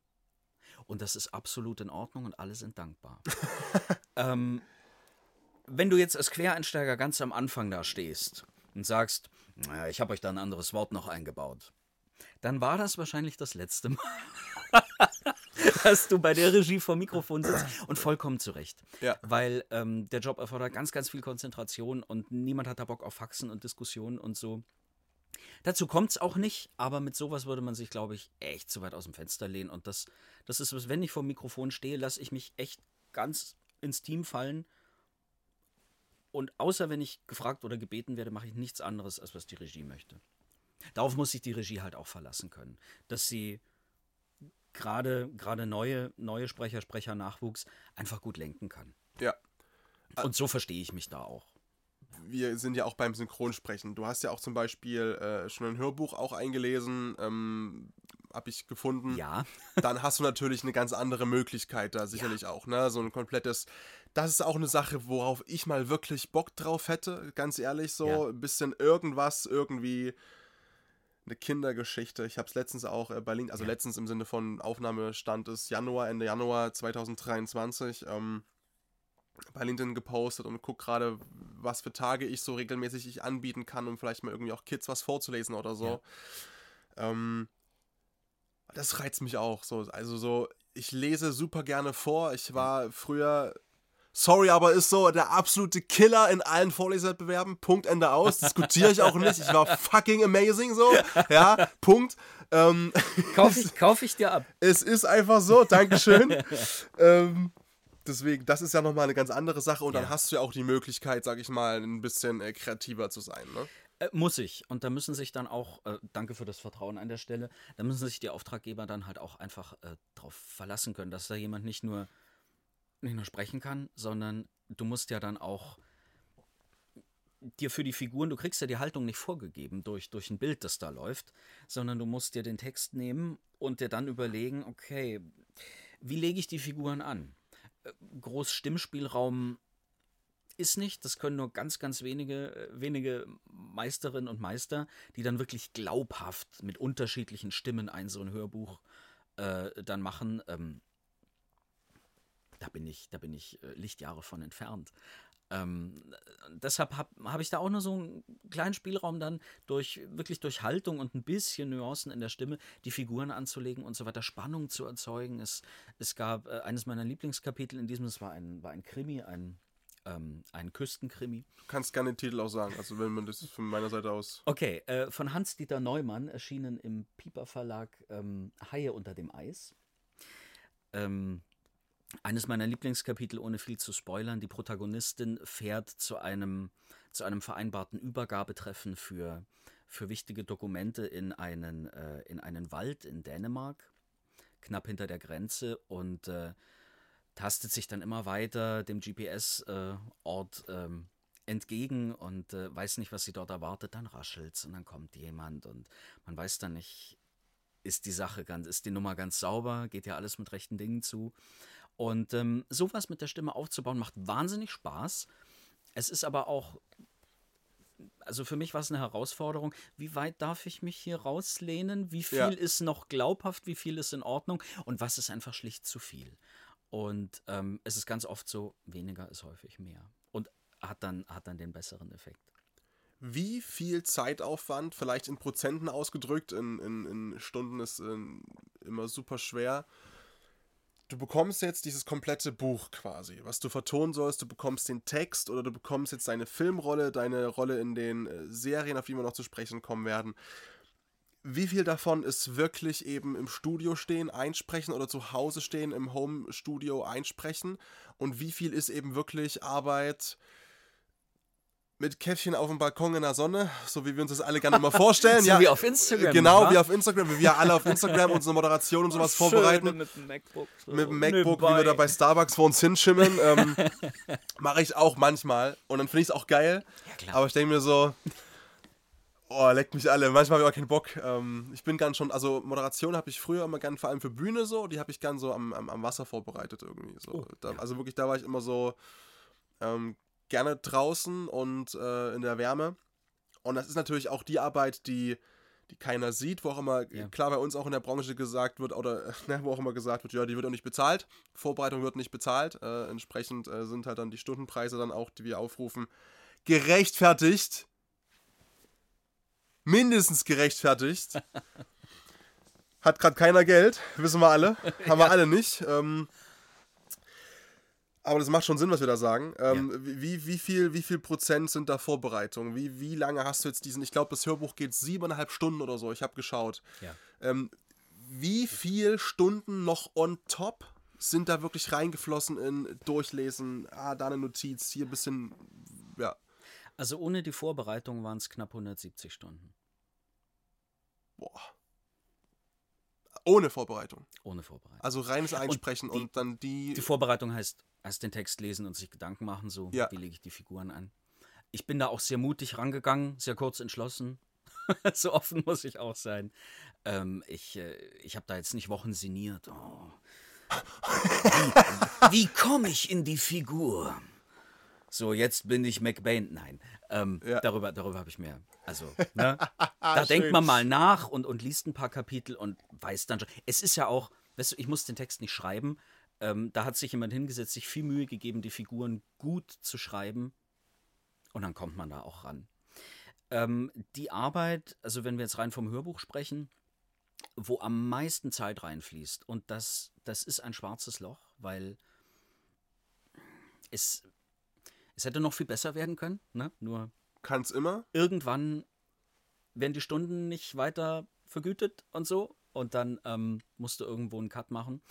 Und das ist absolut in Ordnung und alle sind dankbar. [LAUGHS] ähm, wenn du jetzt als Quereinsteiger ganz am Anfang da stehst und sagst, naja, ich habe euch da ein anderes Wort noch eingebaut, dann war das wahrscheinlich das letzte Mal. [LAUGHS] [LAUGHS] dass du bei der Regie vor Mikrofon sitzt und vollkommen zurecht. Ja. Weil ähm, der Job erfordert ganz, ganz viel Konzentration und niemand hat da Bock auf Faxen und Diskussionen und so. Dazu kommt es auch nicht, aber mit sowas würde man sich, glaube ich, echt zu weit aus dem Fenster lehnen. Und das, das ist, wenn ich vor dem Mikrofon stehe, lasse ich mich echt ganz ins Team fallen. Und außer wenn ich gefragt oder gebeten werde, mache ich nichts anderes, als was die Regie möchte. Darauf muss sich die Regie halt auch verlassen können, dass sie gerade gerade neue neue Sprecher, Sprecher Nachwuchs einfach gut lenken kann. Ja. Und so verstehe ich mich da auch. Wir sind ja auch beim Synchronsprechen. Du hast ja auch zum Beispiel äh, schon ein Hörbuch auch eingelesen, ähm, habe ich gefunden. Ja. [LAUGHS] Dann hast du natürlich eine ganz andere Möglichkeit da sicherlich auch, ne? So ein komplettes. Das ist auch eine Sache, worauf ich mal wirklich Bock drauf hätte, ganz ehrlich so. Ja. Ein bisschen irgendwas, irgendwie eine Kindergeschichte. Ich habe es letztens auch äh, bei LinkedIn, also Ja. letztens im Sinne von Aufnahmestand ist Januar, Ende Januar 2023, ähm, bei LinkedIn gepostet und guck gerade, was für Tage ich so regelmäßig ich anbieten kann, um vielleicht mal irgendwie auch Kids was vorzulesen oder so. Ähm, das reizt mich auch so. Also so, ich lese super gerne vor. Ich war früher, sorry, aber ist so der absolute Killer in allen Vorlesewettbewerben. Punkt, Ende aus. Diskutiere ich auch nicht. Ich war fucking amazing so. Ja, Punkt. Ähm, [LAUGHS] Kaufe ich, kauf ich dir ab. es ist einfach so, Dankeschön. ähm, deswegen, das ist ja nochmal eine ganz andere Sache und Ja. dann hast du ja auch die Möglichkeit, sag ich mal, ein bisschen äh, kreativer zu sein. Ne? Äh, muss ich. Und da müssen sich dann auch, äh, danke für das Vertrauen an der Stelle, da müssen sich die Auftraggeber dann halt auch einfach äh, darauf verlassen können, dass da jemand nicht nur, nicht nur sprechen kann, sondern du musst ja dann auch dir für die Figuren, du kriegst ja die Haltung nicht vorgegeben durch, durch ein Bild, das da läuft, sondern du musst dir den Text nehmen und dir dann überlegen, okay, wie lege ich die Figuren an? Groß Stimmspielraum ist nicht. Das können nur ganz, ganz wenige, wenige Meisterinnen und Meister, die dann wirklich glaubhaft mit unterschiedlichen Stimmen ein so ein Hörbuch äh, dann machen. Ähm, da bin ich, da bin ich äh, Lichtjahre von entfernt. Ähm, deshalb habe hab ich da auch nur so einen kleinen Spielraum dann durch wirklich durch Haltung und ein bisschen Nuancen in der Stimme die Figuren anzulegen und so weiter, Spannung zu erzeugen. Es, es gab äh, eines meiner Lieblingskapitel in diesem, es war ein, war ein Krimi, ein, ähm, ein Küstenkrimi. Du kannst gerne den Titel auch sagen, also wenn man das von meiner Seite aus. Okay, äh, von Hans-Dieter Neumann erschienen im Piper Verlag ähm, Haie unter dem Eis. Ähm, eines meiner Lieblingskapitel, ohne viel zu spoilern. Die Protagonistin fährt zu einem, zu einem vereinbarten Übergabetreffen für, für wichtige Dokumente in einen, äh, in einen Wald in Dänemark, knapp hinter der Grenze und äh, tastet sich dann immer weiter dem GPS-Ort ähm, entgegen und äh, weiß nicht, was sie dort erwartet. Dann raschelt's und dann kommt jemand und man weiß dann nicht, ist die Sache ganz, ist die Nummer ganz sauber, geht ja alles mit rechten Dingen zu. Und ähm, sowas mit der Stimme aufzubauen, macht wahnsinnig Spaß. Es ist aber auch, also für mich war es eine Herausforderung. Wie weit darf ich mich hier rauslehnen? Wie viel Ja. ist noch glaubhaft? Wie viel ist in Ordnung? Und was ist einfach schlicht zu viel? Und ähm, es ist ganz oft so, weniger ist häufig mehr. Und hat dann, hat dann den besseren Effekt. Wie viel Zeitaufwand, vielleicht in Prozenten ausgedrückt, in, in, in Stunden ist ähm, immer super schwer. Du bekommst jetzt dieses komplette Buch quasi, was du vertonen sollst. Du bekommst den Text oder du bekommst jetzt deine Filmrolle, deine Rolle in den äh, Serien, auf die wir noch zu sprechen kommen werden. Wie viel davon ist wirklich eben im Studio stehen, einsprechen oder zu Hause stehen, im Home-Studio einsprechen? Und wie viel ist eben wirklich Arbeit, mit Käffchen auf dem Balkon in der Sonne, so wie wir uns das alle gerne immer vorstellen. [LAUGHS] So ja, wie auf Instagram, Genau, wa? wie auf Instagram, wie wir alle auf Instagram unsere Moderation und sowas [LAUGHS] vorbereiten. Mit dem MacBook. So Mit dem MacBook, wie nebenbei. wir da bei Starbucks vor uns hinschimmeln. Ähm, [LAUGHS] Mache ich auch manchmal. Und dann finde ich es auch geil. Ja, klar. Aber ich denke mir so, oh, leckt mich alle. Manchmal habe ich auch keinen Bock. Ähm, ich bin gern schon, also Moderation habe ich früher immer gern, vor allem für Bühne so, die habe ich gern so am, am, am Wasser vorbereitet irgendwie. So. Oh, da, ja. Also wirklich, da war ich immer so ähm, gerne draußen und äh, in der Wärme. Und das ist natürlich auch die Arbeit, die, die keiner sieht, wo auch immer, Ja. klar bei uns auch in der Branche gesagt wird, oder [LAUGHS] ne, wo auch immer gesagt wird, ja, die wird auch nicht bezahlt. Vorbereitung wird nicht bezahlt. Äh, entsprechend äh, sind halt dann die Stundenpreise dann auch, die wir aufrufen, gerechtfertigt. Mindestens gerechtfertigt. [LAUGHS] Hat gerade keiner Geld, wissen wir alle. [LAUGHS] Haben wir alle nicht. Ähm, aber das macht schon Sinn, was wir da sagen. Ähm, wie, wie, viel, wie viel Prozent sind da Vorbereitungen? Wie, wie lange hast du jetzt diesen, ich glaube, das Hörbuch geht siebeneinhalb Stunden oder so, ich habe geschaut. Ja. Ähm, wie viel Stunden noch on top sind da wirklich reingeflossen in Durchlesen, ah, da eine Notiz, hier ein bisschen, ja. Also ohne die Vorbereitung waren es knapp 170 Stunden. Boah. Ohne Vorbereitung. Ohne Vorbereitung. Also reines Einsprechen und, die- dann die. Die Vorbereitung heißt erst den Text lesen und sich Gedanken machen, so Ja. wie lege ich die Figuren an. Ich bin da auch sehr mutig rangegangen, sehr kurz entschlossen. [LAUGHS] so offen muss ich auch sein. Ähm, ich äh, ich habe da jetzt nicht Wochen sinniert. Oh. Wie, wie komme ich in die Figur? So, jetzt bin ich McBain. Nein, ähm, Ja. darüber, darüber habe ich mehr. Also, ne? [LAUGHS] da denkt man mal nach und, und liest ein paar Kapitel und weiß dann schon. Es ist ja auch, weißt du, ich muss den Text nicht schreiben. Ähm, da hat sich jemand hingesetzt, sich viel Mühe gegeben, die Figuren gut zu schreiben. Und dann kommt man da auch ran. Ähm, die Arbeit, also wenn wir jetzt rein vom Hörbuch sprechen, wo am meisten Zeit reinfließt, und das, das ist ein schwarzes Loch, weil es, es hätte noch viel besser werden können, ne? nur Kann's immer. irgendwann werden die Stunden nicht weiter vergütet und so. Und dann ähm, musst du irgendwo einen Cut machen.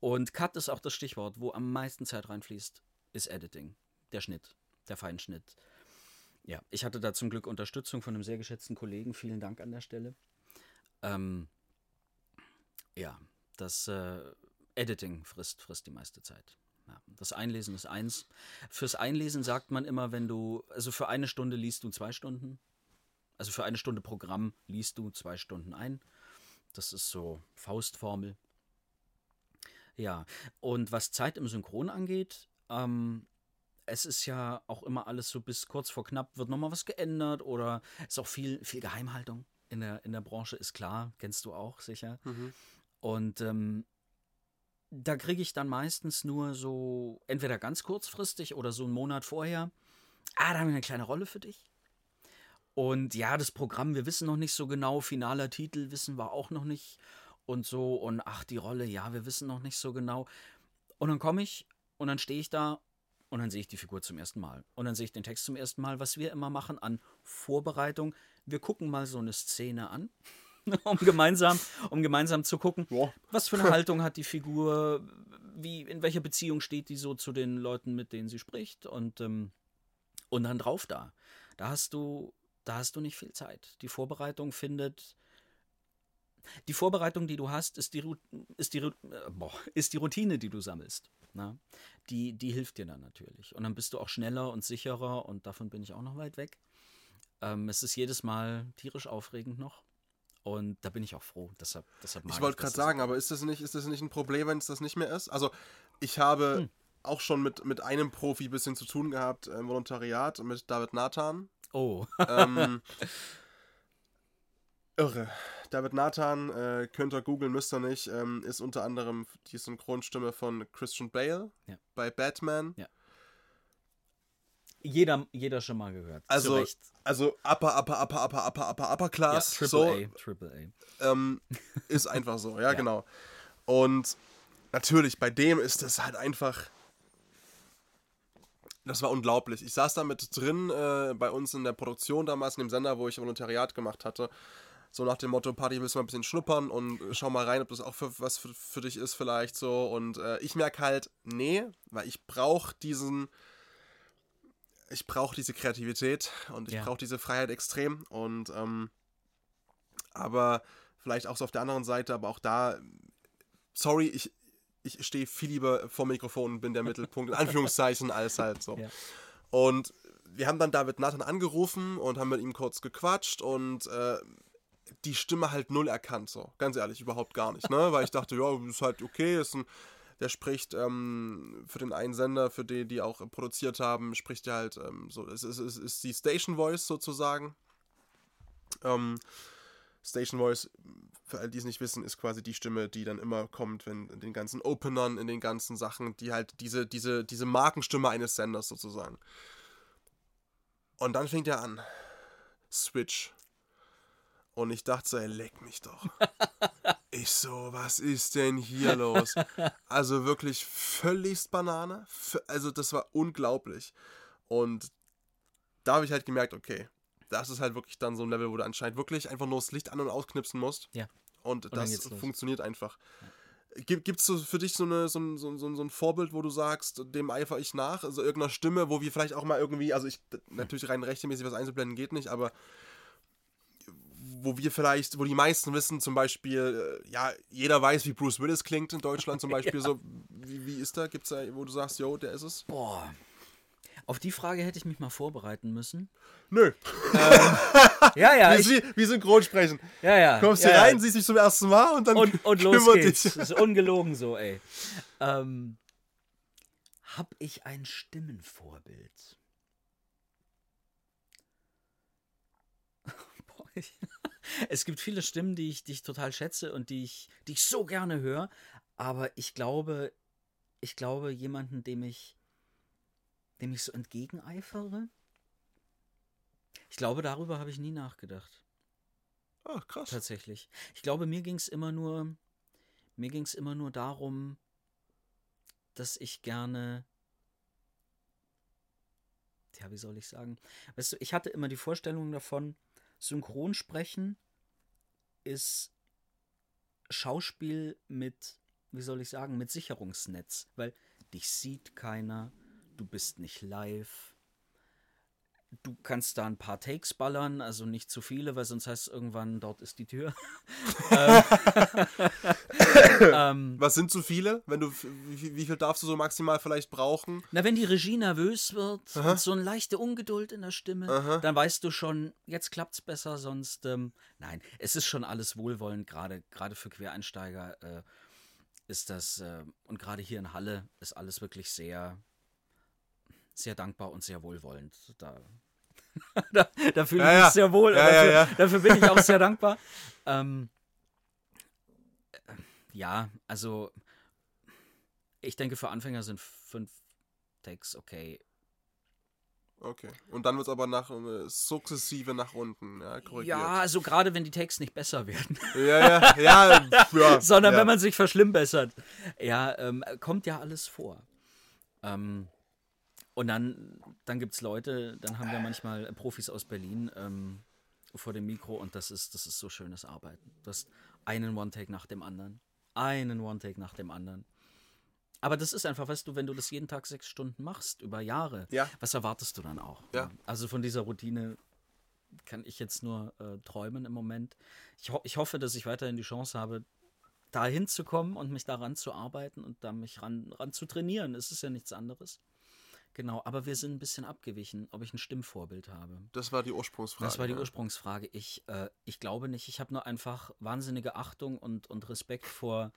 Und Cut ist auch das Stichwort, wo am meisten Zeit reinfließt, ist Editing. Der Schnitt, der Feinschnitt. Ja, ich hatte da zum Glück Unterstützung von einem sehr geschätzten Kollegen. Vielen Dank an der Stelle. Ähm, ja, das äh, Editing frisst, frisst die meiste Zeit. Ja, das Einlesen ist eins. Fürs Einlesen sagt man immer, wenn du, also für eine Stunde liest du zwei Stunden. Also für eine Stunde Programm liest du zwei Stunden ein. Das ist so Faustformel. Ja, und was Zeit im Synchron angeht, ähm, es ist ja auch immer alles so bis kurz vor knapp wird nochmal was geändert oder ist auch viel, viel Geheimhaltung in der, in der Branche, ist klar, kennst du auch sicher. Und ähm, da kriege ich dann meistens nur so, entweder ganz kurzfristig oder so einen Monat vorher, ah, da haben wir eine kleine Rolle für dich. Und ja, das Programm, wir wissen noch nicht so genau, finaler Titel wissen wir auch noch nicht und so. Und ach, die Rolle, ja, wir wissen noch nicht so genau. Und dann komme ich und dann stehe ich da und dann sehe ich die Figur zum ersten Mal. Und dann sehe ich den Text zum ersten Mal, was wir immer machen an Vorbereitung. Wir gucken mal so eine Szene an, [LAUGHS] um gemeinsam, um gemeinsam zu gucken, Ja. was für eine [LAUGHS] Haltung hat die Figur, wie, in welcher Beziehung steht die so zu den Leuten, mit denen sie spricht und, ähm, und dann drauf da. Da hast du, da hast du nicht viel Zeit. Die Vorbereitung findet. Die Vorbereitung, die du hast, ist die, ist die, äh, boah, ist die Routine, die du sammelst. Na? Die, die hilft dir dann natürlich. Und dann bist du auch schneller und sicherer und davon bin ich auch noch weit weg. Ähm, es ist jedes Mal tierisch aufregend noch. Und da bin ich auch froh. Deshalb, deshalb Ich wollte gerade sagen, aber ist das nicht, ist das nicht ein Problem, wenn es das nicht mehr ist? Also, ich habe Hm. auch schon mit, mit einem Profi ein bisschen zu tun gehabt im Volontariat, mit David Nathan. Oh, ähm, [LAUGHS] irre. David Nathan, äh, könnt ihr googeln, müsst ihr nicht, ähm, ist unter anderem die Synchronstimme von Christian Bale Ja. bei Batman. jeder, jeder schon mal gehört. Also, Recht. also upper, upper, upper, upper, upper, upper, upper Ja, Class. Triple so, A, Triple A. ähm, ist einfach so, ja, [LAUGHS] Ja. genau. Und natürlich, bei dem ist das halt einfach. Das war unglaublich. Ich saß da mit drin äh, bei uns in der Produktion damals, in dem Sender, wo ich Volontariat gemacht hatte. So nach dem Motto, Party, willst du mal ein bisschen schnuppern und äh, schau mal rein, ob das auch für, was für, für dich ist vielleicht so. Und äh, ich merke halt, nee, weil ich brauche diesen, ich brauche diese Kreativität und ich Ja. brauche diese Freiheit extrem. Und ähm, aber vielleicht auch so auf der anderen Seite, aber auch da, sorry, ich, ich stehe viel lieber vor Mikrofon und bin der Mittelpunkt, in [LAUGHS] Anführungszeichen, als halt so. Ja. Und wir haben dann David Nathan angerufen und haben mit ihm kurz gequatscht und äh, die Stimme halt null erkannt, so. Ganz ehrlich, überhaupt gar nicht, ne? Weil ich dachte, ja, ist halt okay, ist ein, der spricht ähm, für den einen Sender, für den die auch produziert haben, spricht er halt ähm, so, es ist, es ist die Station Voice sozusagen. Ähm, Station Voice, für all die es nicht wissen, ist quasi die Stimme, die dann immer kommt, wenn in den ganzen Openern, in den ganzen Sachen, die halt diese, diese, diese Markenstimme eines Senders sozusagen. Und dann fängt er an. Switch. Und ich dachte so, ey, leck mich doch. [LAUGHS] Ich so, was ist denn hier los? Also wirklich völligst Banane. Also das war unglaublich. Und da habe ich halt gemerkt, okay, das ist halt wirklich dann so ein Level, wo du anscheinend wirklich einfach nur das Licht an- und ausknipsen musst. Ja. Und, dann das funktioniert einfach. Gibt es so für dich so, eine, so, ein, so, ein- so ein- so ein Vorbild, wo du sagst, dem eifere ich nach? Also irgendeiner Stimme, wo wir vielleicht auch mal irgendwie, also ich, natürlich rein rechtmäßig was einzublenden geht nicht, aber wo wir vielleicht, wo die meisten wissen, zum Beispiel, äh, ja, jeder weiß, wie Bruce Willis klingt in Deutschland zum [LAUGHS] Beispiel, so, wie, wie ist der? Gibt's da, wo du sagst, yo, der ist es? Boah. Auf die Frage hätte ich mich mal vorbereiten müssen. Nö. [LAUGHS] Ja, ja. Wie, ist wie, wie Synchronsprechen. ja, ja. Kommst ja, hier ja. rein, siehst dich zum ersten Mal und dann und, und los geht's. dich. Das ist ungelogen so, ey. Ähm, hab ich ein Stimmenvorbild? [LAUGHS] Boah, ich- es gibt viele Stimmen, die ich, die ich total schätze und die ich, die ich so gerne höre, aber ich glaube, ich glaube, jemanden, dem ich, dem ich so entgegeneifere, ich glaube, darüber habe ich nie nachgedacht. Ah, krass. Tatsächlich. Ich glaube, mir ging es immer nur, mir ging es immer nur darum, dass ich gerne, ja, wie soll ich sagen? Weißt du, ich hatte immer die Vorstellung davon, Synchronsprechen ist Schauspiel mit, wie soll ich sagen, mit Sicherungsnetz, weil dich sieht keiner, du bist nicht live. Du kannst da ein paar Takes ballern, also nicht zu viele, weil sonst heißt es irgendwann, dort ist die Tür. [LAUGHS] ähm, Was sind zu viele? Wenn du, wie, wie viel darfst du so maximal vielleicht brauchen? Na, wenn die Regie nervös wird Aha. und so eine leichte Ungeduld in der Stimme, Aha. dann weißt du schon, jetzt klappt's besser, sonst ähm, nein, es ist schon alles wohlwollend, gerade gerade für Quereinsteiger äh, ist das äh, und gerade hier in Halle ist alles wirklich sehr sehr dankbar und sehr wohlwollend. Da [LAUGHS] da, da fühle ich Ja, mich ja. sehr wohl. Ja, dafür, dafür bin ich auch sehr [LAUGHS] dankbar. Ähm, äh, ja, also ich denke, für Anfänger sind fünf Takes okay. Okay. Und dann wird es aber nach äh, sukzessive nach unten, ja, korrigiert. Ja, also gerade wenn die Takes nicht besser werden, ja, ja, ja, [LAUGHS] ja sondern ja. wenn man sich verschlimmbessert. Ja, ähm, kommt ja alles vor. Ähm, und dann, dann gibt es Leute, dann haben wir manchmal Profis aus Berlin ähm, vor dem Mikro und das ist, das ist so schönes Arbeiten. Du hast einen One-Take nach dem anderen. Einen One-Take nach dem anderen. Aber das ist einfach, weißt du, wenn du das jeden Tag sechs Stunden machst, über Jahre, Ja. was erwartest du dann auch? Ja. Also von dieser Routine kann ich jetzt nur äh, träumen im Moment. Ich, ho ich hoffe, dass ich weiterhin die Chance habe, da hinzukommen und mich daran zu arbeiten und da mich ran, ran zu trainieren. Es ist ja nichts anderes. Genau, aber wir sind ein bisschen abgewichen, ob ich ein Stimmvorbild habe. Das war die Ursprungsfrage. Das war die. Ursprungsfrage. Ich, äh, ich glaube nicht. Ich habe nur einfach wahnsinnige Achtung und, und Respekt vor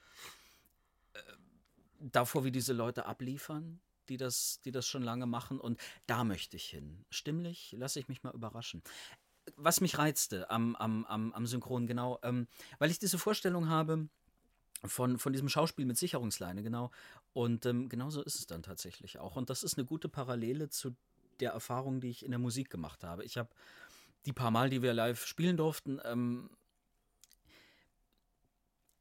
äh, davor, wie diese Leute abliefern, die das, die das schon lange machen. Und da möchte ich hin. Stimmlich lasse ich mich mal überraschen. Was mich reizte am, am, am, am Synchron, genau, ähm, weil ich diese Vorstellung habe von, von diesem Schauspiel mit Sicherungsleine, genau. Und ähm, genauso ist es dann tatsächlich auch. Und das ist eine gute Parallele zu der Erfahrung, die ich in der Musik gemacht habe. Ich habe die paar Mal, die wir live spielen durften, ähm,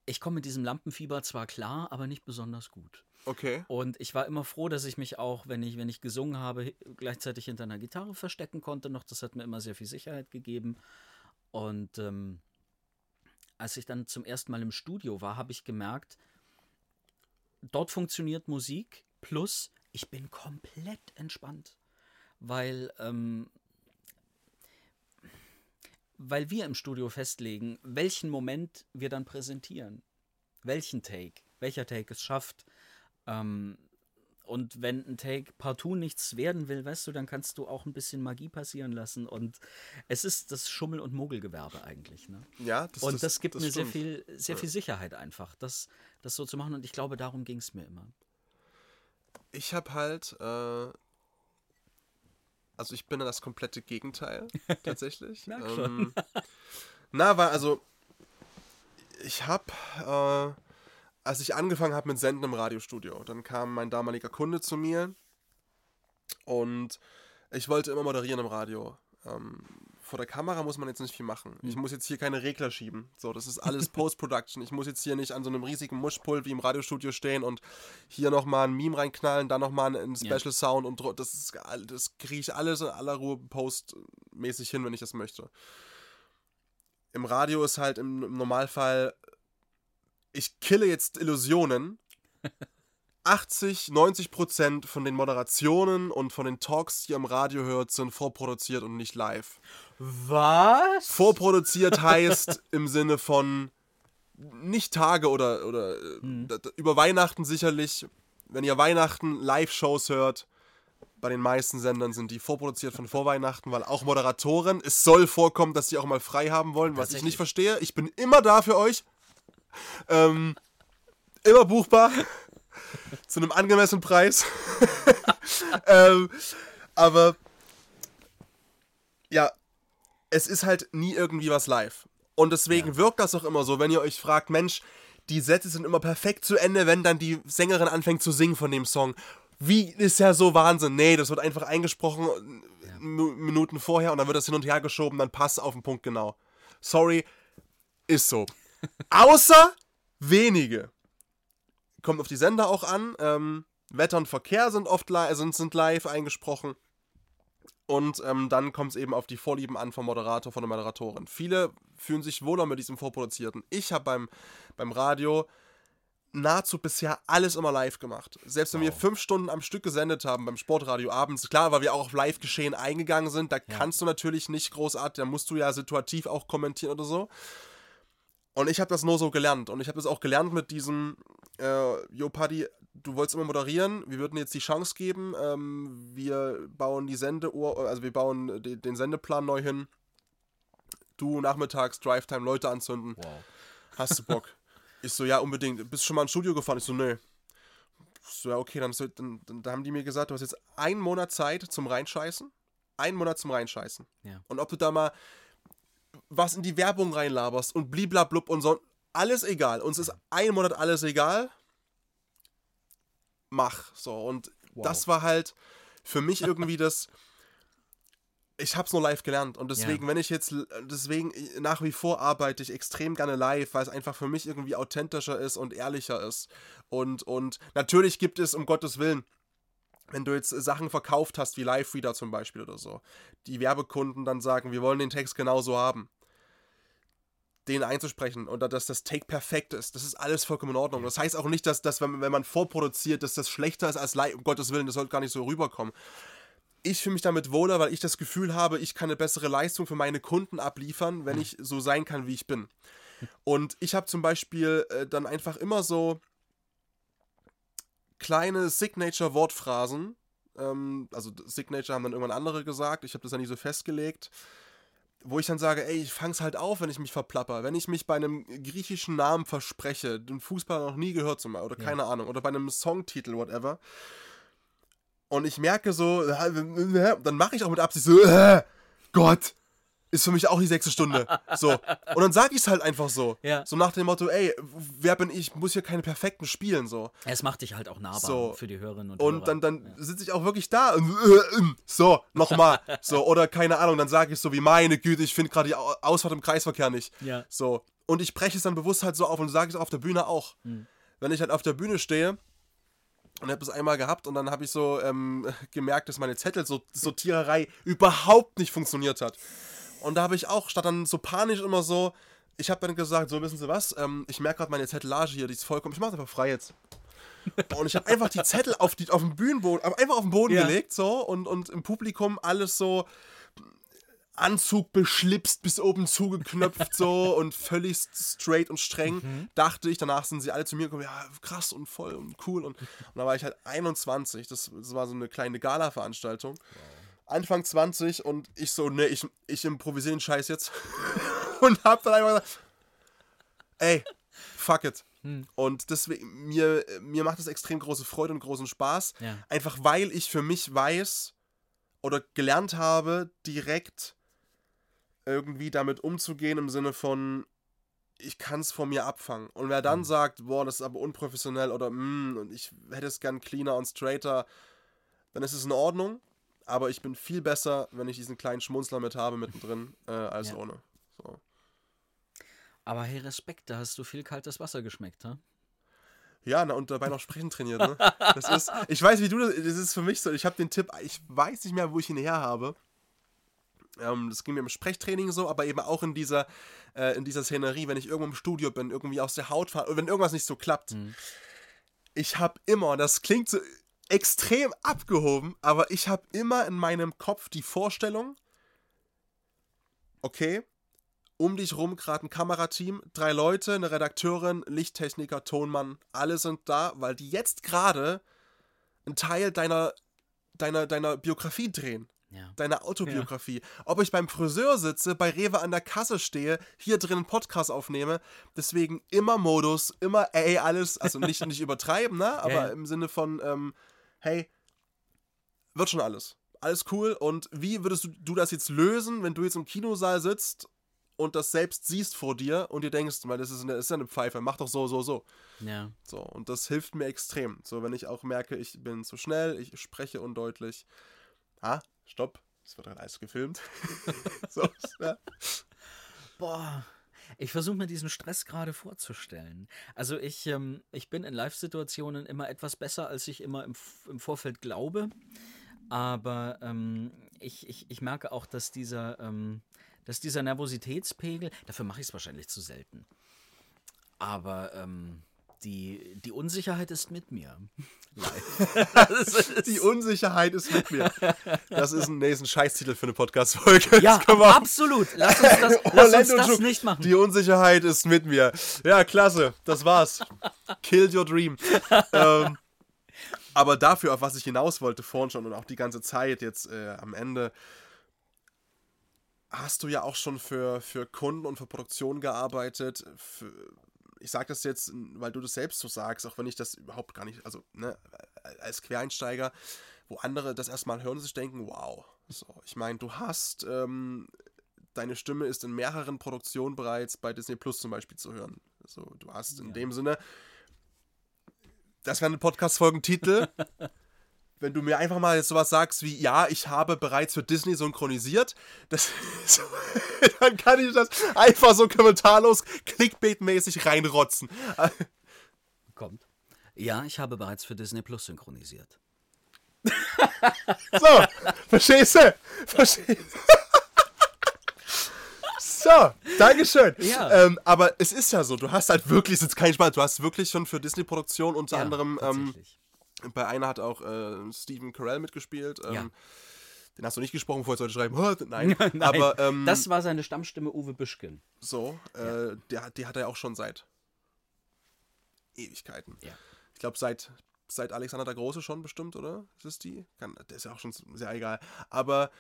ich komme mit diesem Lampenfieber zwar klar, aber nicht besonders gut. Okay. Und ich war immer froh, dass ich mich auch, wenn ich, wenn ich gesungen habe, gleichzeitig hinter einer Gitarre verstecken konnte noch. Das hat mir immer sehr viel Sicherheit gegeben. Und ähm, als ich dann zum ersten Mal im Studio war, habe ich gemerkt, dort funktioniert Musik plus ich bin komplett entspannt. Weil, ähm, weil wir im Studio festlegen, welchen Moment wir dann präsentieren. Welchen Take, welcher Take es schafft. Ähm, und wenn ein Take partout nichts werden will, weißt du, dann kannst du auch ein bisschen Magie passieren lassen. Und es ist das Schummel- und Mogelgewerbe eigentlich. Ne? Ja, das, und das, gibt mir sehr stimmt. viel, sehr viel Sicherheit einfach, das, das so zu machen. Und ich glaube, darum ging es mir immer. Ich habe halt, äh, also ich bin das komplette Gegenteil, [LAUGHS] tatsächlich. merk schon. ähm, na, weil, also, ich habe, äh, als ich angefangen habe mit Senden im Radiostudio, dann kam mein damaliger Kunde zu mir und ich wollte immer moderieren im Radio. Ähm, vor der Kamera muss man jetzt nicht viel machen. Ich muss jetzt hier keine Regler schieben. So, das ist alles [LAUGHS] Post-Production. Ich muss jetzt hier nicht an so einem riesigen Muschpult wie im Radiostudio stehen und hier nochmal ein Meme reinknallen, dann nochmal einen Special Ja. Sound und das ist das kriege ich alles in aller Ruhe postmäßig hin, wenn ich das möchte. Im Radio ist halt im Normalfall, ich kille jetzt Illusionen. [LAUGHS] 80, 90 Prozent von den Moderationen und von den Talks, die ihr im Radio hört, sind vorproduziert und nicht live. Was? Vorproduziert [LAUGHS] heißt im Sinne von nicht Tage oder, oder äh, d- über Weihnachten sicherlich. Wenn ihr Weihnachten Live-Shows hört, bei den meisten Sendern sind die vorproduziert von Vorweihnachten, weil auch Moderatoren, es soll vorkommen, dass die auch mal frei haben wollen, was ich nicht verstehe. Ich bin immer da für euch. Ähm, immer buchbar. zu einem angemessenen Preis. [LAUGHS] ähm, aber ja, es ist halt nie irgendwie was live. Und deswegen wirkt das auch immer so, wenn ihr euch fragt, Mensch, die Sätze sind immer perfekt zu Ende, wenn dann die Sängerin anfängt zu singen von dem Song. Wie ist ja so Wahnsinn. Nee, das wird einfach eingesprochen äh, Mu- Minuten vorher und dann wird das hin und her geschoben, dann passt auf den Punkt genau. Sorry, ist so. Außer wenige. Kommt auf die Sender auch an. Ähm, Wetter und Verkehr sind oft li sind, sind live eingesprochen. Und ähm, dann kommt es eben auf die Vorlieben an vom Moderator, von der Moderatorin. Viele fühlen sich wohler mit diesem Vorproduzierten. Ich habe beim, beim Radio nahezu bisher alles immer live gemacht. Selbst wenn wir fünf Stunden am Stück gesendet haben beim Sportradio abends, klar, weil wir auch auf Live-Geschehen eingegangen sind, da kannst du natürlich nicht großartig, da musst du ja situativ auch kommentieren oder so. Und ich habe das nur so gelernt. Und ich habe das auch gelernt mit diesem, äh, Jo Paddy, du wolltest immer moderieren, wir würden jetzt die Chance geben, ähm, wir bauen die Sendeuhr, also wir bauen de- den Sendeplan neu hin. Du nachmittags Drive-Time Leute anzünden. Wow. Hast du Bock? [LAUGHS] ich so, ja, unbedingt. Bist du schon mal ins Studio gefahren? Ich so, nö. Ich so, ja, okay, dann, so, dann, dann, dann haben die mir gesagt, du hast jetzt einen Monat Zeit zum Reinscheißen. Einen Monat zum Reinscheißen. Ja. Und ob du da mal was in die Werbung reinlaberst und bliblablub und so, alles egal. Uns ist ein Monat alles egal. Mach. So, und das war halt für mich irgendwie [LAUGHS] das. Ich hab's nur live gelernt und deswegen, wenn ich jetzt, deswegen nach wie vor arbeite ich extrem gerne live, weil es einfach für mich irgendwie authentischer ist und ehrlicher ist. Und, und natürlich gibt es, um Gottes Willen, wenn du jetzt Sachen verkauft hast, wie Live-Reader zum Beispiel oder so, die Werbekunden dann sagen, wir wollen den Text genauso haben, den einzusprechen und dass das Take perfekt ist, das ist alles vollkommen in Ordnung. Das heißt auch nicht, dass, dass wenn, wenn man vorproduziert, dass das schlechter ist als live, um Gottes Willen, das sollte gar nicht so rüberkommen. Ich fühle mich damit wohler, weil ich das Gefühl habe, ich kann eine bessere Leistung für meine Kunden abliefern, wenn ich so sein kann, wie ich bin. Und ich habe zum Beispiel äh, dann einfach immer so kleine Signature-Wortphrasen. Ähm, also Signature haben dann irgendwann andere gesagt. Ich habe das ja nie so festgelegt. Wo ich dann sage, ey, ich fang's halt auf, wenn ich mich verplapper. Wenn ich mich bei einem griechischen Namen verspreche, den Fußballer noch nie gehört zum Beispiel, oder keine Ahnung, oder bei einem Songtitel, whatever. Und ich merke so, dann mache ich auch mit Absicht so, äh, Gott, ist für mich auch die sechste Stunde. So. Und dann sage ich es halt einfach so. Ja. So nach dem Motto, ey, wer bin ich? Muss hier keine perfekten spielen, so. Es macht dich halt auch nahbar So. für die Hörerinnen und, Und Hörer. dann, dann sitze ich auch wirklich da und äh, äh, so, nochmal. [LAUGHS] So, oder keine Ahnung, dann sage ich so wie, meine Güte, ich finde gerade die Au- Ausfahrt im Kreisverkehr nicht. Ja. So. Und ich breche es dann bewusst halt so auf und sage es auf der Bühne auch. Hm. Wenn ich halt auf der Bühne stehe und habe es einmal gehabt und dann habe ich so ähm, [LAUGHS] gemerkt, dass meine Zettelsortiererei überhaupt nicht funktioniert hat. Und da habe ich auch, statt dann so panisch immer so, ich habe dann gesagt, so wissen Sie was, ähm, ich merke gerade meine Zettelage hier, die ist vollkommen, ich mache einfach frei jetzt. Und ich habe einfach die Zettel auf, die, auf den Bühnenboden, einfach auf den Boden Ja. gelegt, so, und, und im Publikum alles so Anzug beschlipst, bis oben zugeknöpft, so, und völlig straight und streng. Dachte ich, danach sind sie alle zu mir gekommen, ja, krass und voll und cool. Und, und da war ich halt 21, das, das war so eine kleine Gala-Veranstaltung. Anfang 20 und ich so, ne, ich, ich improvisiere den Scheiß jetzt. [LAUGHS] und hab dann einfach gesagt, ey, fuck it. Und deswegen, mir, mir macht das extrem große Freude und großen Spaß. Ja. Einfach weil ich für mich weiß oder gelernt habe, direkt irgendwie damit umzugehen im Sinne von, ich kann es von mir abfangen. Und wer dann sagt, boah, das ist aber unprofessionell oder mm, und ich hätte es gern cleaner und straighter, dann ist es in Ordnung. Aber ich bin viel besser, wenn ich diesen kleinen Schmunzler mit habe mittendrin, äh, als Ja. ohne. So. Aber hey, Respekt, da hast du viel kaltes Wasser geschmeckt, ha? Ja, na, und dabei noch sprechen trainiert, ne? Das ist, [LAUGHS] ich weiß, wie du das, das ist für mich so, ich habe den Tipp, ich weiß nicht mehr, wo ich ihn her habe. Ähm, das ging mir im Sprechtraining so, aber eben auch in dieser, äh, in dieser Szenerie, wenn ich irgendwo im Studio bin, irgendwie aus der Haut fahre, wenn irgendwas nicht so klappt. Ich habe immer, und das klingt so extrem abgehoben, aber ich habe immer in meinem Kopf die Vorstellung, okay, um dich rum gerade ein Kamerateam, drei Leute, eine Redakteurin, Lichttechniker, Tonmann, alle sind da, weil die jetzt gerade einen Teil deiner, deiner, deiner Biografie drehen. Ja. Deine Autobiografie. Ob ich beim Friseur sitze, bei Rewe an der Kasse stehe, hier drin einen Podcast aufnehme. Deswegen immer Modus, immer ey, alles, also nicht, [LAUGHS] nicht übertreiben, ne? Aber ja. im Sinne von, ähm, hey, wird schon alles. Alles cool. Und wie würdest du, du das jetzt lösen, wenn du jetzt im Kinosaal sitzt und das selbst siehst vor dir und dir denkst, weil das ist eine, das ist ja eine Pfeife, mach doch so, so, so. Ja. So, und das hilft mir extrem. So, wenn ich auch merke, ich bin zu schnell, ich spreche undeutlich. Ah, stopp. Es wird gerade alles gefilmt. [LAUGHS] so, ja. Boah. Ich versuche mir diesen Stress gerade vorzustellen. Also ich, ähm, ich bin in Live-Situationen immer etwas besser, als ich immer im, im Vorfeld glaube. Aber ähm, ich, ich, ich merke auch, dass dieser, ähm, dass dieser Nervositätspegel, dafür mache ich es wahrscheinlich zu selten. Aber ähm, die, die Unsicherheit ist mit mir. Ist- [LAUGHS] Die Unsicherheit ist mit mir. Das ist ein nächsten Scheißtitel für eine Podcast-Folge. ja, absolut. Lass uns das, lass uns das nicht machen. Die Unsicherheit ist mit mir. Ja, klasse. Das war's. Kill your dream. ähm, aber dafür, auf was ich hinaus wollte vorhin schon und auch die ganze Zeit jetzt äh, am Ende, hast du ja auch schon für, für Kunden und für Produktionen gearbeitet. Für, ich sage das jetzt, weil du das selbst so sagst, auch wenn ich das überhaupt gar nicht, also ne, als Quereinsteiger, wo andere das erstmal hören und sich denken, wow. So, ich meine, du hast ähm, deine Stimme ist in mehreren Produktionen bereits bei Disney Plus zum Beispiel zu hören. Also, du hast in dem Sinne, das wäre ein Podcast-Folgentitel. [LAUGHS] Wenn du mir einfach mal jetzt sowas sagst wie, ja, ich habe bereits für Disney synchronisiert, das, so, [LAUGHS] dann kann ich das einfach so kommentarlos, clickbait-mäßig reinrotzen. Kommt. Ja, ich habe bereits für Disney Plus synchronisiert. So, verstehst du? Verstehst du? So, Dankeschön. Ja. Ähm, aber es ist ja so, du hast halt wirklich, es ist kein Spaß, du hast wirklich schon für Disney-Produktion unter anderem, ähm. Bei einer hat auch äh, Stephen Carell mitgespielt. Ähm, Ja. Den hast du nicht gesprochen, bevor ich heute schreiben, [LAUGHS] nein, [LAUGHS] Nein, aber ähm, das war seine Stammstimme Uwe Büschken. so, äh, der, hat- die hat er ja auch schon seit Ewigkeiten. Ja. Ich glaube, seit, seit Alexander der Große schon bestimmt, oder? Ist es die? Kann, der ist ja auch schon sehr egal. Aber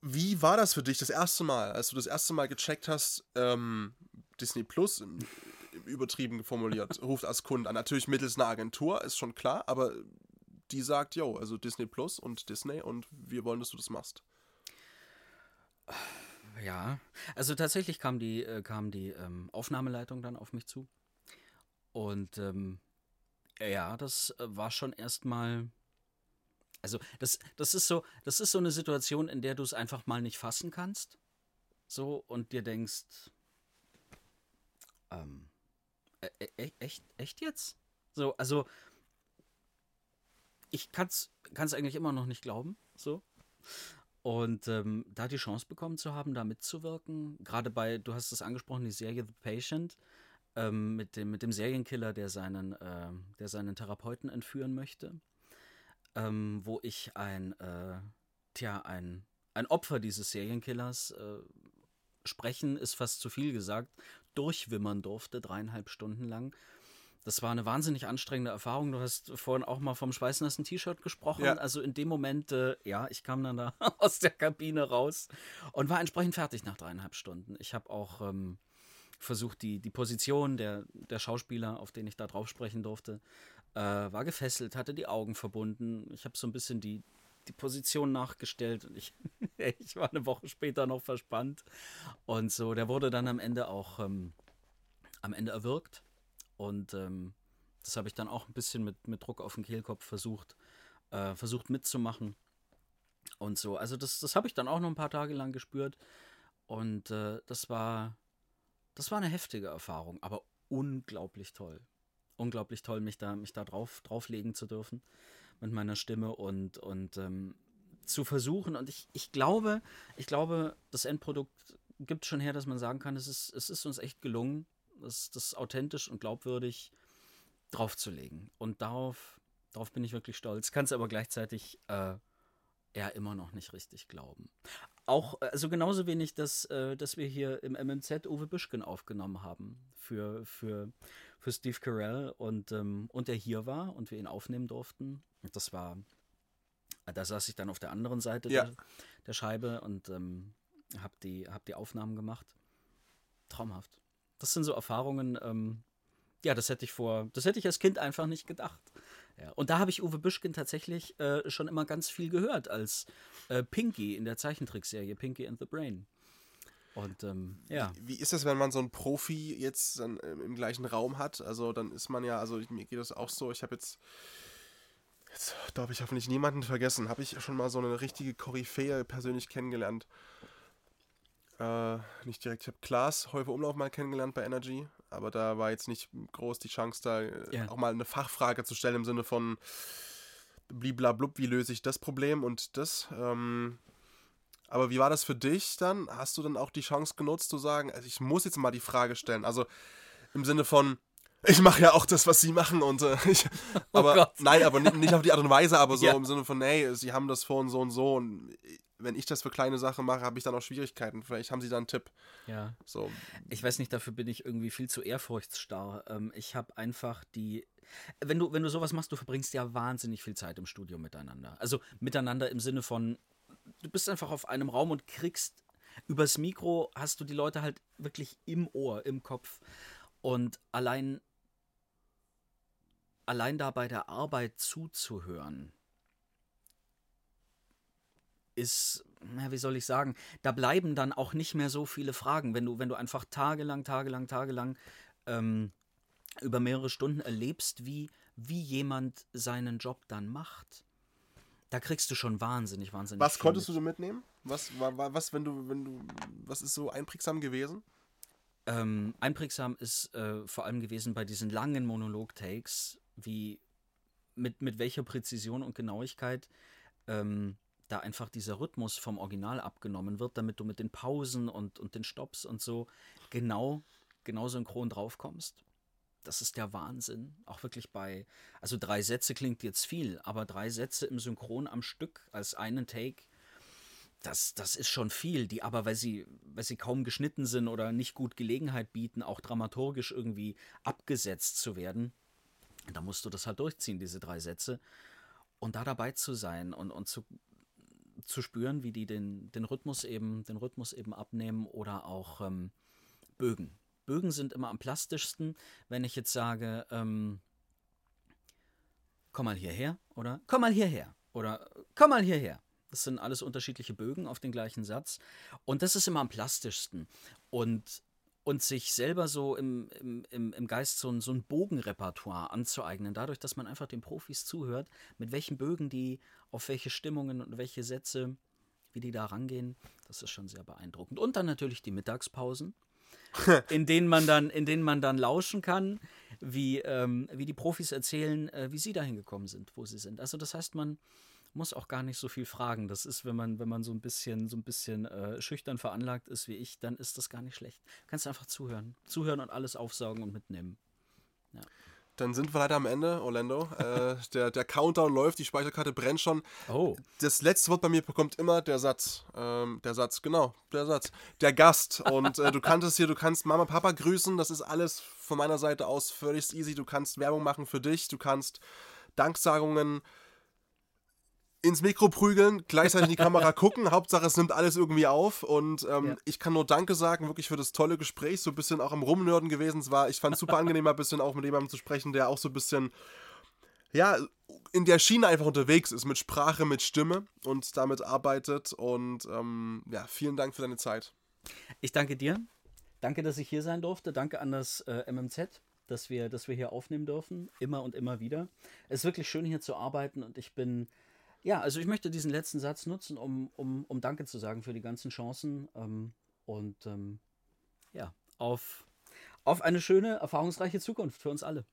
wie war das für dich das erste Mal, als du das erste Mal gecheckt hast, ähm, Disney Plus, übertrieben formuliert, [LAUGHS] ruft als Kunde an? Natürlich mittels einer Agentur, ist schon klar, aber die sagt, yo, also Disney Plus und Disney und wir wollen, dass du das machst. Ja, also tatsächlich kam die, äh, kam die ähm, Aufnahmeleitung dann auf mich zu. Und ähm, ja, das äh, war schon erstmal. Also, das, das ist so, das ist so eine Situation, in der du es einfach mal nicht fassen kannst. So, und dir denkst, ähm, äh, äh, echt, echt jetzt? So, also, ich kann's, kann's eigentlich immer noch nicht glauben, so. Und ähm, da die Chance bekommen zu haben, da mitzuwirken, gerade bei, du hast es angesprochen, die Serie The Patient, ähm, mit, dem, mit dem Serienkiller, der seinen, äh, der seinen Therapeuten entführen möchte, ähm, wo ich ein, äh, tja, ein, ein Opfer dieses Serienkillers äh, sprechen, ist fast zu viel gesagt, durchwimmern durfte, dreieinhalb Stunden lang. Das war eine wahnsinnig anstrengende Erfahrung. Du hast vorhin auch mal vom schweißnassen T-Shirt gesprochen. Ja. Also in dem Moment, äh, ja, ich kam dann da [LAUGHS] aus der Kabine raus und war entsprechend fertig nach dreieinhalb Stunden. Ich habe auch ähm, versucht, die, die Position der, der Schauspieler, auf den ich da drauf sprechen durfte, äh, war gefesselt, hatte die Augen verbunden. Ich habe so ein bisschen die, die Position nachgestellt und ich, [LAUGHS] ich war eine Woche später noch verspannt. Und so, der wurde dann am Ende auch ähm, am Ende erwürgt. Und ähm, das habe ich dann auch ein bisschen mit, mit Druck auf den Kehlkopf versucht äh, versucht mitzumachen und so. Also das, das habe ich dann auch noch ein paar Tage lang gespürt und äh, das war, das war eine heftige Erfahrung, aber unglaublich toll. Unglaublich toll, mich da, mich da drauf, drauflegen zu dürfen mit meiner Stimme und, und ähm, zu versuchen. Und ich, ich glaube, ich glaube, das Endprodukt gibt schon her, dass man sagen kann, es ist, es ist uns echt gelungen, das, das authentisch und glaubwürdig draufzulegen. Und darauf, darauf bin ich wirklich stolz. Kann es aber gleichzeitig äh, eher immer noch nicht richtig glauben. Auch, also genauso wenig, dass, äh, dass wir hier im MMZ Uwe Büschken aufgenommen haben für, für, für Steve Carell und, ähm, und er hier war und wir ihn aufnehmen durften. Und das war, da saß ich dann auf der anderen Seite Ja. der, der Scheibe und ähm, habe die, hab die Aufnahmen gemacht. Traumhaft. Das sind so Erfahrungen, ähm, ja, das hätte ich vor, das hätte ich als Kind einfach nicht gedacht. Ja, und da habe ich Uwe Büschken tatsächlich äh, schon immer ganz viel gehört als äh, Pinky in der Zeichentrickserie Pinky and the Brain. Und ähm, ja, Wie ist das, wenn man so einen Profi jetzt dann ähm, im gleichen Raum hat? Also dann ist man ja, also mir geht das auch so, ich habe jetzt, jetzt darf ich hoffentlich niemanden vergessen, habe ich schon mal so eine richtige Koryphäe persönlich kennengelernt. Äh, nicht direkt, ich habe Klaas Häufer Umlauf mal kennengelernt bei Energy, aber da war jetzt nicht groß die Chance, da äh, Ja. auch mal eine Fachfrage zu stellen im Sinne von bliblablub, wie löse ich das Problem und das. Ähm, aber wie war das für dich dann? Hast du dann auch die Chance genutzt zu sagen, also ich muss jetzt mal die Frage stellen? Also im Sinne von, ich mache ja auch das, was sie machen und äh, [LAUGHS] ich, aber Oh nein, aber nicht, nicht auf die Art und Weise, aber so Ja. im Sinne von, hey, sie haben das vor und so und so und wenn ich das für kleine Sachen mache, habe ich dann auch Schwierigkeiten. Vielleicht haben sie da einen Tipp. ja. So, Ich weiß nicht, dafür bin ich irgendwie viel zu ehrfurchtsstarr. Ähm, ich habe einfach die. Wenn du, wenn du sowas machst, du verbringst ja wahnsinnig viel Zeit im Studio miteinander. Also miteinander im Sinne von, du bist einfach auf einem Raum und kriegst übers Mikro hast du die Leute halt wirklich im Ohr, im Kopf. Und allein, allein da bei der Arbeit zuzuhören, ist, na, wie soll ich sagen, da bleiben dann auch nicht mehr so viele Fragen, wenn du, wenn du einfach tagelang, tagelang, tagelang ähm, über mehrere Stunden erlebst, wie, wie jemand seinen Job dann macht. Da kriegst du schon wahnsinnig, wahnsinnig. was konntest mit. du so mitnehmen? Was war, war was, wenn du, wenn du, was ist so einprägsam gewesen? Ähm, einprägsam ist äh, vor allem gewesen bei diesen langen Monolog-Takes, wie mit, mit welcher Präzision und Genauigkeit ähm, da einfach dieser Rhythmus vom Original abgenommen wird, damit du mit den Pausen und, und den Stops und so genau, genau synchron draufkommst. Das ist der Wahnsinn. Auch wirklich bei, also drei Sätze klingt jetzt viel, aber drei Sätze im Synchron am Stück als einen Take, das, das ist schon viel, die aber, weil sie, weil sie kaum geschnitten sind oder nicht gut Gelegenheit bieten, auch dramaturgisch irgendwie abgesetzt zu werden, da musst du das halt durchziehen, diese drei Sätze. Und da dabei zu sein und, und zu, zu spüren, wie die den, den Rhythmus eben, den Rhythmus eben abnehmen oder auch ähm, Bögen. Bögen sind immer am plastischsten, wenn ich jetzt sage, ähm, komm mal hierher oder komm mal hierher oder komm mal hierher. Das sind alles unterschiedliche Bögen auf den gleichen Satz. Und das ist immer am plastischsten. Und, und sich selber so im, im, im, Geist so ein, so ein Bogenrepertoire anzueignen, dadurch, dass man einfach den Profis zuhört, mit welchen Bögen die auf welche Stimmungen und welche Sätze, wie die da rangehen, das ist schon sehr beeindruckend. Und dann natürlich die Mittagspausen, in denen man dann, in denen man dann lauschen kann, wie, ähm, wie die Profis erzählen, äh, wie sie dahin gekommen sind, wo sie sind. Also das heißt, man muss auch gar nicht so viel fragen. Das ist, wenn man, wenn man so ein bisschen, so ein bisschen äh, schüchtern veranlagt ist wie ich, dann ist das gar nicht schlecht. Kannst einfach zuhören. Zuhören und alles aufsaugen und mitnehmen. Dann sind wir leider am Ende, Orlando. äh, [LAUGHS] der, der Countdown läuft, die Speicherkarte brennt schon. Oh. Das letzte Wort bei mir bekommt immer der Satz. Ähm, der Satz, genau, der Satz. Der Gast. Und äh, du [LAUGHS] kannst hier, du kannst Mama, Papa grüßen. Das ist alles von meiner Seite aus völlig easy. Du kannst Werbung machen für dich. Du kannst Danksagungen ins Mikro prügeln, gleichzeitig in die Kamera [LAUGHS] gucken. Hauptsache, es nimmt alles irgendwie auf. Und ähm, Ja. ich kann nur Danke sagen, wirklich für das tolle Gespräch. So ein bisschen auch am Rumnörden gewesen. Es war, ich fand es super angenehm, ein bisschen auch mit jemandem zu sprechen, der auch so ein bisschen, ja, in der Schiene einfach unterwegs ist, mit Sprache, mit Stimme und damit arbeitet. Und ähm, ja, vielen Dank für deine Zeit. Ich danke dir. Danke, dass ich hier sein durfte. Danke an das äh, MMZ. dass wir, dass wir hier aufnehmen dürfen, immer und immer wieder. Es ist wirklich schön hier zu arbeiten und ich bin, ja, also ich möchte diesen letzten Satz nutzen, um, um, um Danke zu sagen für die ganzen Chancen ähm, und ähm, ja, auf, auf eine schöne, erfahrungsreiche Zukunft für uns alle.